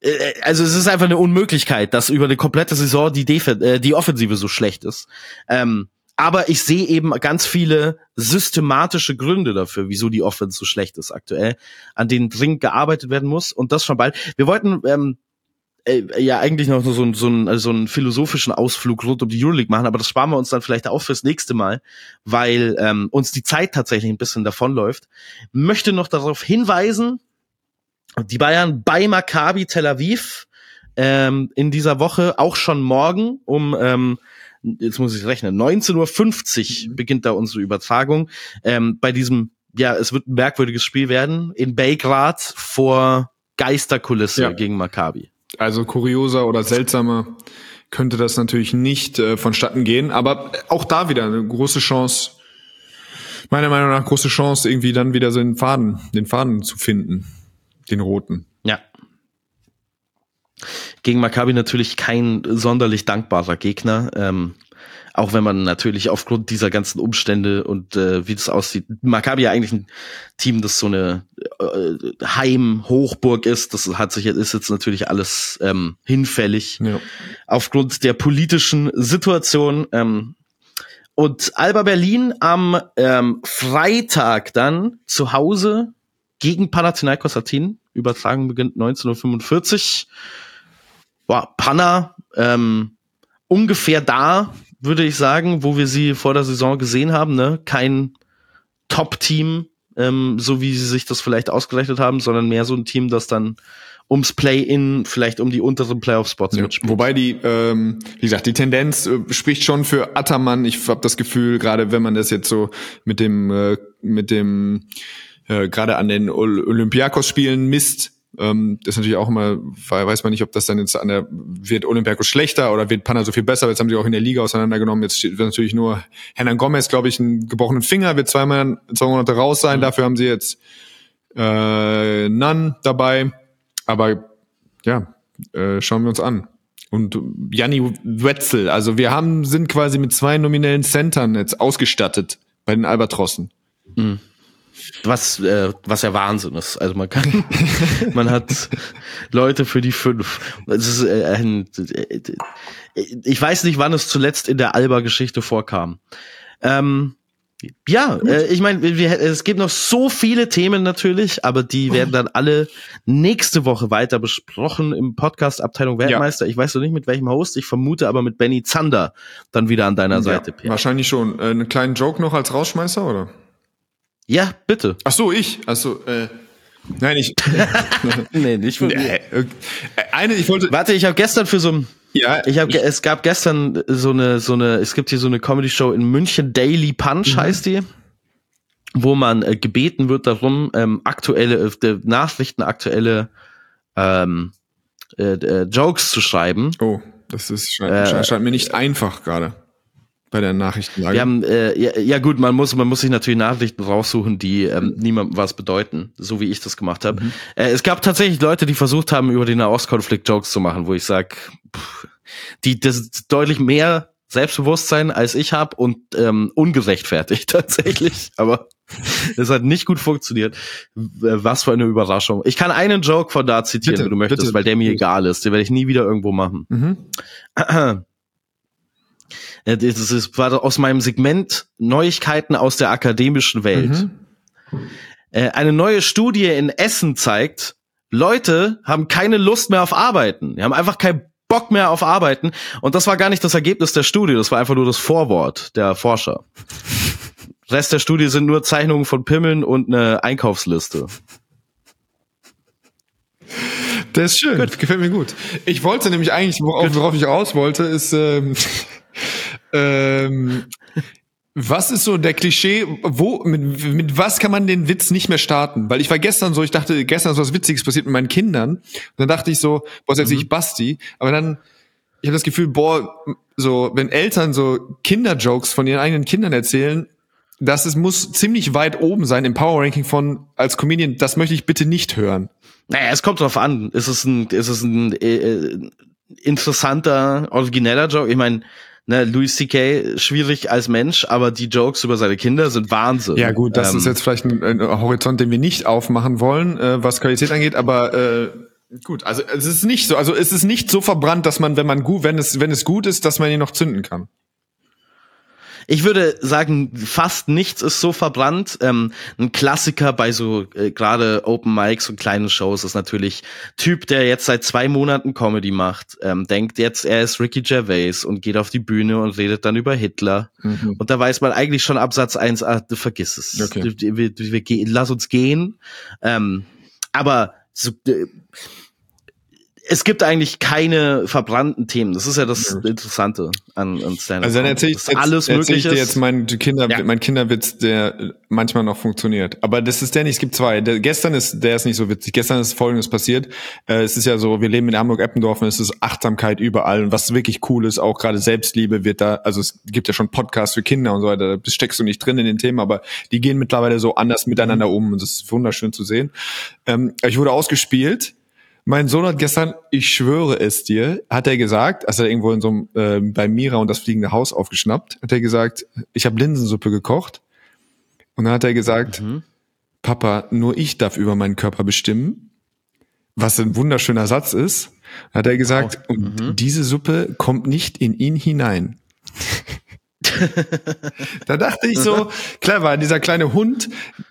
äh, also es ist einfach eine Unmöglichkeit, dass über eine komplette Saison die, Def äh, die Offensive so schlecht ist. Ähm, aber ich sehe eben ganz viele systematische Gründe dafür, wieso die Offense so schlecht ist aktuell, an denen dringend gearbeitet werden muss und das schon bald. Wir wollten ähm, äh, ja eigentlich noch so, so, ein, so einen philosophischen Ausflug rund um die Euroleague machen, aber das sparen wir uns dann vielleicht auch fürs nächste Mal, weil ähm, uns die Zeit tatsächlich ein bisschen davonläuft. Möchte noch darauf hinweisen, die Bayern bei Maccabi Tel Aviv ähm, in dieser Woche, auch schon morgen um ähm, jetzt muss ich rechnen, 19.50 Uhr mhm. beginnt da unsere Übertragung. Ähm, bei diesem, ja, es wird ein merkwürdiges Spiel werden, in Belgrad vor Geisterkulisse ja. gegen Maccabi. Also kurioser oder seltsamer könnte das natürlich nicht äh, vonstatten gehen, aber auch da wieder eine große Chance, meiner Meinung nach große Chance, irgendwie dann wieder so den Faden, den Faden zu finden, den roten. Ja. Gegen Maccabi natürlich kein sonderlich dankbarer Gegner. Ähm, auch wenn man natürlich aufgrund dieser ganzen Umstände und äh, wie das aussieht, Maccabi ja eigentlich ein Team, das so eine äh, Heim-Hochburg ist, das hat sich ist jetzt natürlich alles ähm, hinfällig ja. aufgrund der politischen Situation. Ähm, und Alba Berlin am ähm, Freitag dann zu Hause gegen Panathinaikos Athen. Übertragung beginnt 1945. Boah, Panna ähm, ungefähr da, würde ich sagen, wo wir sie vor der Saison gesehen haben. Ne? Kein Top-Team, ähm, so wie sie sich das vielleicht ausgerechnet haben, sondern mehr so ein Team, das dann ums Play-in, vielleicht um die unteren Playoff-Spots Ja, mitspielt. wobei die, ähm, wie gesagt, die Tendenz äh, spricht schon für Attermann. Ich habe das Gefühl, gerade wenn man das jetzt so mit dem, äh, mit dem, äh, gerade an den Ol- Olympiakos-Spielen misst, ähm, das ist natürlich auch immer, weil- weiß man nicht, ob das dann jetzt an der, wird Olympiakos schlechter oder wird Panna so viel besser, jetzt haben sie auch in der Liga auseinandergenommen, jetzt steht natürlich nur Hernan Gomez, glaube ich, einen gebrochenen Finger, wird zweimal, zwei Monate raus sein, dafür haben sie jetzt äh, Nunn dabei, aber ja, äh, schauen wir uns an. Und Janni Wetzel, also wir haben, sind quasi mit zwei nominellen Centern jetzt ausgestattet bei den Albatrossen. Was, äh, was ja Wahnsinn ist. Also man kann, man hat Leute für die fünf. Es ist, äh, ein, äh, ich weiß nicht, wann es zuletzt in der Alba-Geschichte vorkam. Ähm, ja, äh, ich meine, es gibt noch so viele Themen natürlich, aber die werden dann alle nächste Woche weiter besprochen im Podcast Abteilung Weltmeister. Ich weiß noch nicht mit welchem Host, ich vermute aber mit Benny Zander dann wieder an deiner Seite, ja, wahrscheinlich schon. Äh, einen kleinen Joke noch als Rausschmeißer, oder? Ja, bitte. Ach so, ich. Ach so, äh, nein, ich. Nee, nicht von mir. äh, äh, eine, ich wollte. Warte, ich habe gestern für so ein Ja, Ich habe, es gab gestern so eine, so eine, es gibt hier so eine Comedy-Show in München, Daily Punch heißt die, wo man äh, gebeten wird darum, ähm, aktuelle, äh, Nachrichten, aktuelle ähm, äh, äh, Jokes zu schreiben. Oh, das ist scheint, Äh, scheint, scheint mir nicht einfach gerade bei der Nachrichtenlage. Wir haben, äh, ja, ja gut, man muss, man muss sich natürlich Nachrichten raussuchen, die ähm, niemandem was bedeuten, so wie ich das gemacht habe. Äh, es gab tatsächlich Leute, die versucht haben, über den Nahostkonflikt Jokes zu machen, wo ich sag, pff, die das ist deutlich mehr Selbstbewusstsein als ich habe und ähm, ungerechtfertigt tatsächlich, aber es hat nicht gut funktioniert. W- Was für eine Überraschung. Ich kann einen Joke von da zitieren, Bitte, wenn du möchtest, bitte. weil der mir egal ist. Den werde ich nie wieder irgendwo machen. Mhm. Äh, Das war aus meinem Segment Neuigkeiten aus der akademischen Welt. Mhm. Äh, Eine neue Studie in Essen zeigt, Leute haben keine Lust mehr auf Arbeiten. Die haben einfach keinen Bock mehr auf Arbeiten. Und das war gar nicht das Ergebnis der Studie, das war einfach nur das Vorwort der Forscher. Rest der Studie sind nur Zeichnungen von Pimmeln und eine Einkaufsliste. Das ist schön, gefällt mir gut. Ich wollte nämlich eigentlich, worauf, worauf ich raus wollte, ist, ähm, ähm, was ist so der Klischee, wo, mit, mit was kann man den Witz nicht mehr starten? Weil ich war gestern so, ich dachte, gestern ist was Witziges passiert mit meinen Kindern. Und dann dachte ich so, boah, jetzt nicht Basti, aber dann, ich habe das Gefühl, boah, so, wenn Eltern so Kinderjokes von ihren eigenen Kindern erzählen, das ist, muss ziemlich weit oben sein im Power Ranking von als Comedian, das möchte ich bitte nicht hören. Naja, es kommt drauf an. Ist es ein, ist es ein äh, äh, interessanter, origineller Joke? Ich meine, ne, Louis C.K. schwierig als Mensch, aber die Jokes über seine Kinder sind Wahnsinn. Ja gut, das Ähm, ist jetzt vielleicht ein, ein Horizont, den wir nicht aufmachen wollen, äh, was Qualität angeht, aber äh, gut, also es ist nicht so, also es ist nicht so verbrannt, dass man, wenn man gut, wenn es wenn es gut ist, dass man ihn noch zünden kann. Ich würde sagen, fast nichts ist so verbrannt. Ähm, ein Klassiker bei so äh, gerade Open Mics und kleinen Shows ist natürlich Typ, der jetzt seit zwei Monaten Comedy macht, ähm, denkt jetzt, er ist Ricky Gervais und geht auf die Bühne und redet dann über Hitler. Und da weiß man eigentlich schon Absatz eins, ah, du vergiss es. Okay. Wir, wir, wir, lass uns gehen. Ähm, aber so, äh, es gibt eigentlich keine verbrannten Themen. Das ist ja das Interessante an, an Stand-up. Also dann erzähle ich, Dass alles erzähl ich dir jetzt mein Kinder, Ja. mein Kinderwitz, der manchmal noch funktioniert. Aber das ist der nicht, es gibt zwei. Der, gestern ist, der ist nicht so witzig. Gestern ist Folgendes passiert. Äh, es ist ja so, wir leben in Hamburg-Eppendorf und es ist Achtsamkeit überall. Und was wirklich cool ist, auch gerade Selbstliebe wird da, also es gibt ja schon Podcasts für Kinder und so weiter, da steckst du nicht drin in den Themen, aber die gehen mittlerweile so anders miteinander um und das ist wunderschön zu sehen. Ähm, ich wurde ausgespielt. Mein Sohn hat gestern, ich schwöre es dir, hat er gesagt, als er irgendwo in so einem äh, bei Mira und das fliegende Haus aufgeschnappt, hat er gesagt, ich habe Linsensuppe gekocht. Und dann hat er gesagt, Papa, nur ich darf über meinen Körper bestimmen, was ein wunderschöner Satz ist. Hat er gesagt, und diese Suppe kommt nicht in ihn hinein. Da dachte ich so, clever, dieser kleine Hund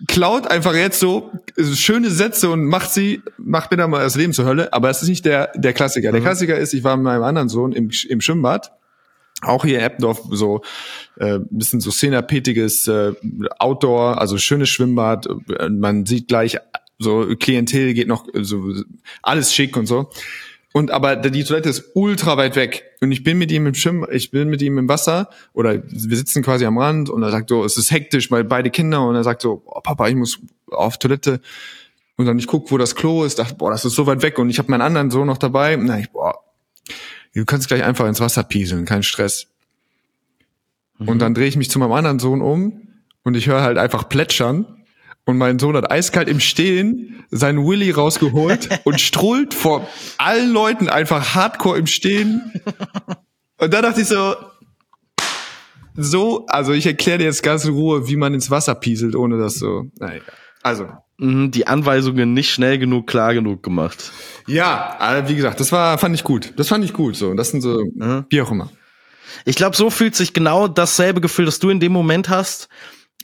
klaut einfach jetzt so schöne Sätze und macht sie, macht mir da mal das Leben zur Hölle, aber es ist nicht der, der Klassiker. Der Klassiker ist, ich war mit meinem anderen Sohn im, im Schwimmbad, auch hier in Eppendorf, so äh, bisschen so szenapetiges äh, Outdoor, also schönes Schwimmbad. Äh, Man sieht gleich So Klientel geht noch so alles schick und so. Und aber die Toilette ist ultra weit weg. Und ich bin mit ihm im Schwimmen, ich bin mit ihm im Wasser oder wir sitzen quasi am Rand und er sagt so, es ist hektisch, weil beide Kinder und er sagt so, oh, Papa, ich muss auf Toilette. Und dann ich guck, wo das Klo ist, dachte, boah, das ist so weit weg und ich habe meinen anderen Sohn noch dabei. Na, ich, boah, du kannst gleich einfach ins Wasser pieseln, kein Stress. Und dann drehe ich mich zu meinem anderen Sohn um und ich höre halt einfach plätschern. Und mein Sohn hat eiskalt im Stehen seinen Willy rausgeholt und strullt vor allen Leuten einfach hardcore im Stehen. Und da dachte ich so, so, also ich erkläre dir jetzt ganz in Ruhe, wie man ins Wasser pieselt, ohne das so. Naja. Also, Mhm, Die Anweisungen nicht schnell genug, klar genug gemacht. ja, wie gesagt, das war, fand ich gut. Das fand ich gut, so. Und das sind so, wie auch immer. Ich glaube, so fühlt sich genau dasselbe Gefühl, das du in dem Moment hast,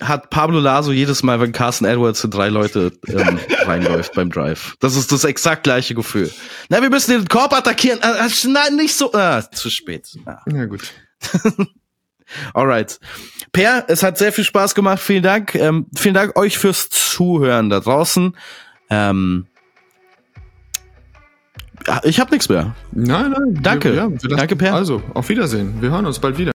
hat Pablo Laso jedes Mal, wenn Carson Edwards in drei Leute ähm, reinläuft beim Drive. Das ist das exakt gleiche Gefühl. Na, wir müssen den Korb attackieren. Ah, ah, Nein, nicht so. Ah, zu spät. Ah. Ja, gut. Alright. Per, es hat sehr viel Spaß gemacht. Vielen Dank. Ähm, vielen Dank euch fürs Zuhören da draußen. Ähm, ja, ich habe nichts mehr. Nein, nein. Danke. wir lassen- Danke, Per. Also, auf Wiedersehen. Wir hören uns bald wieder.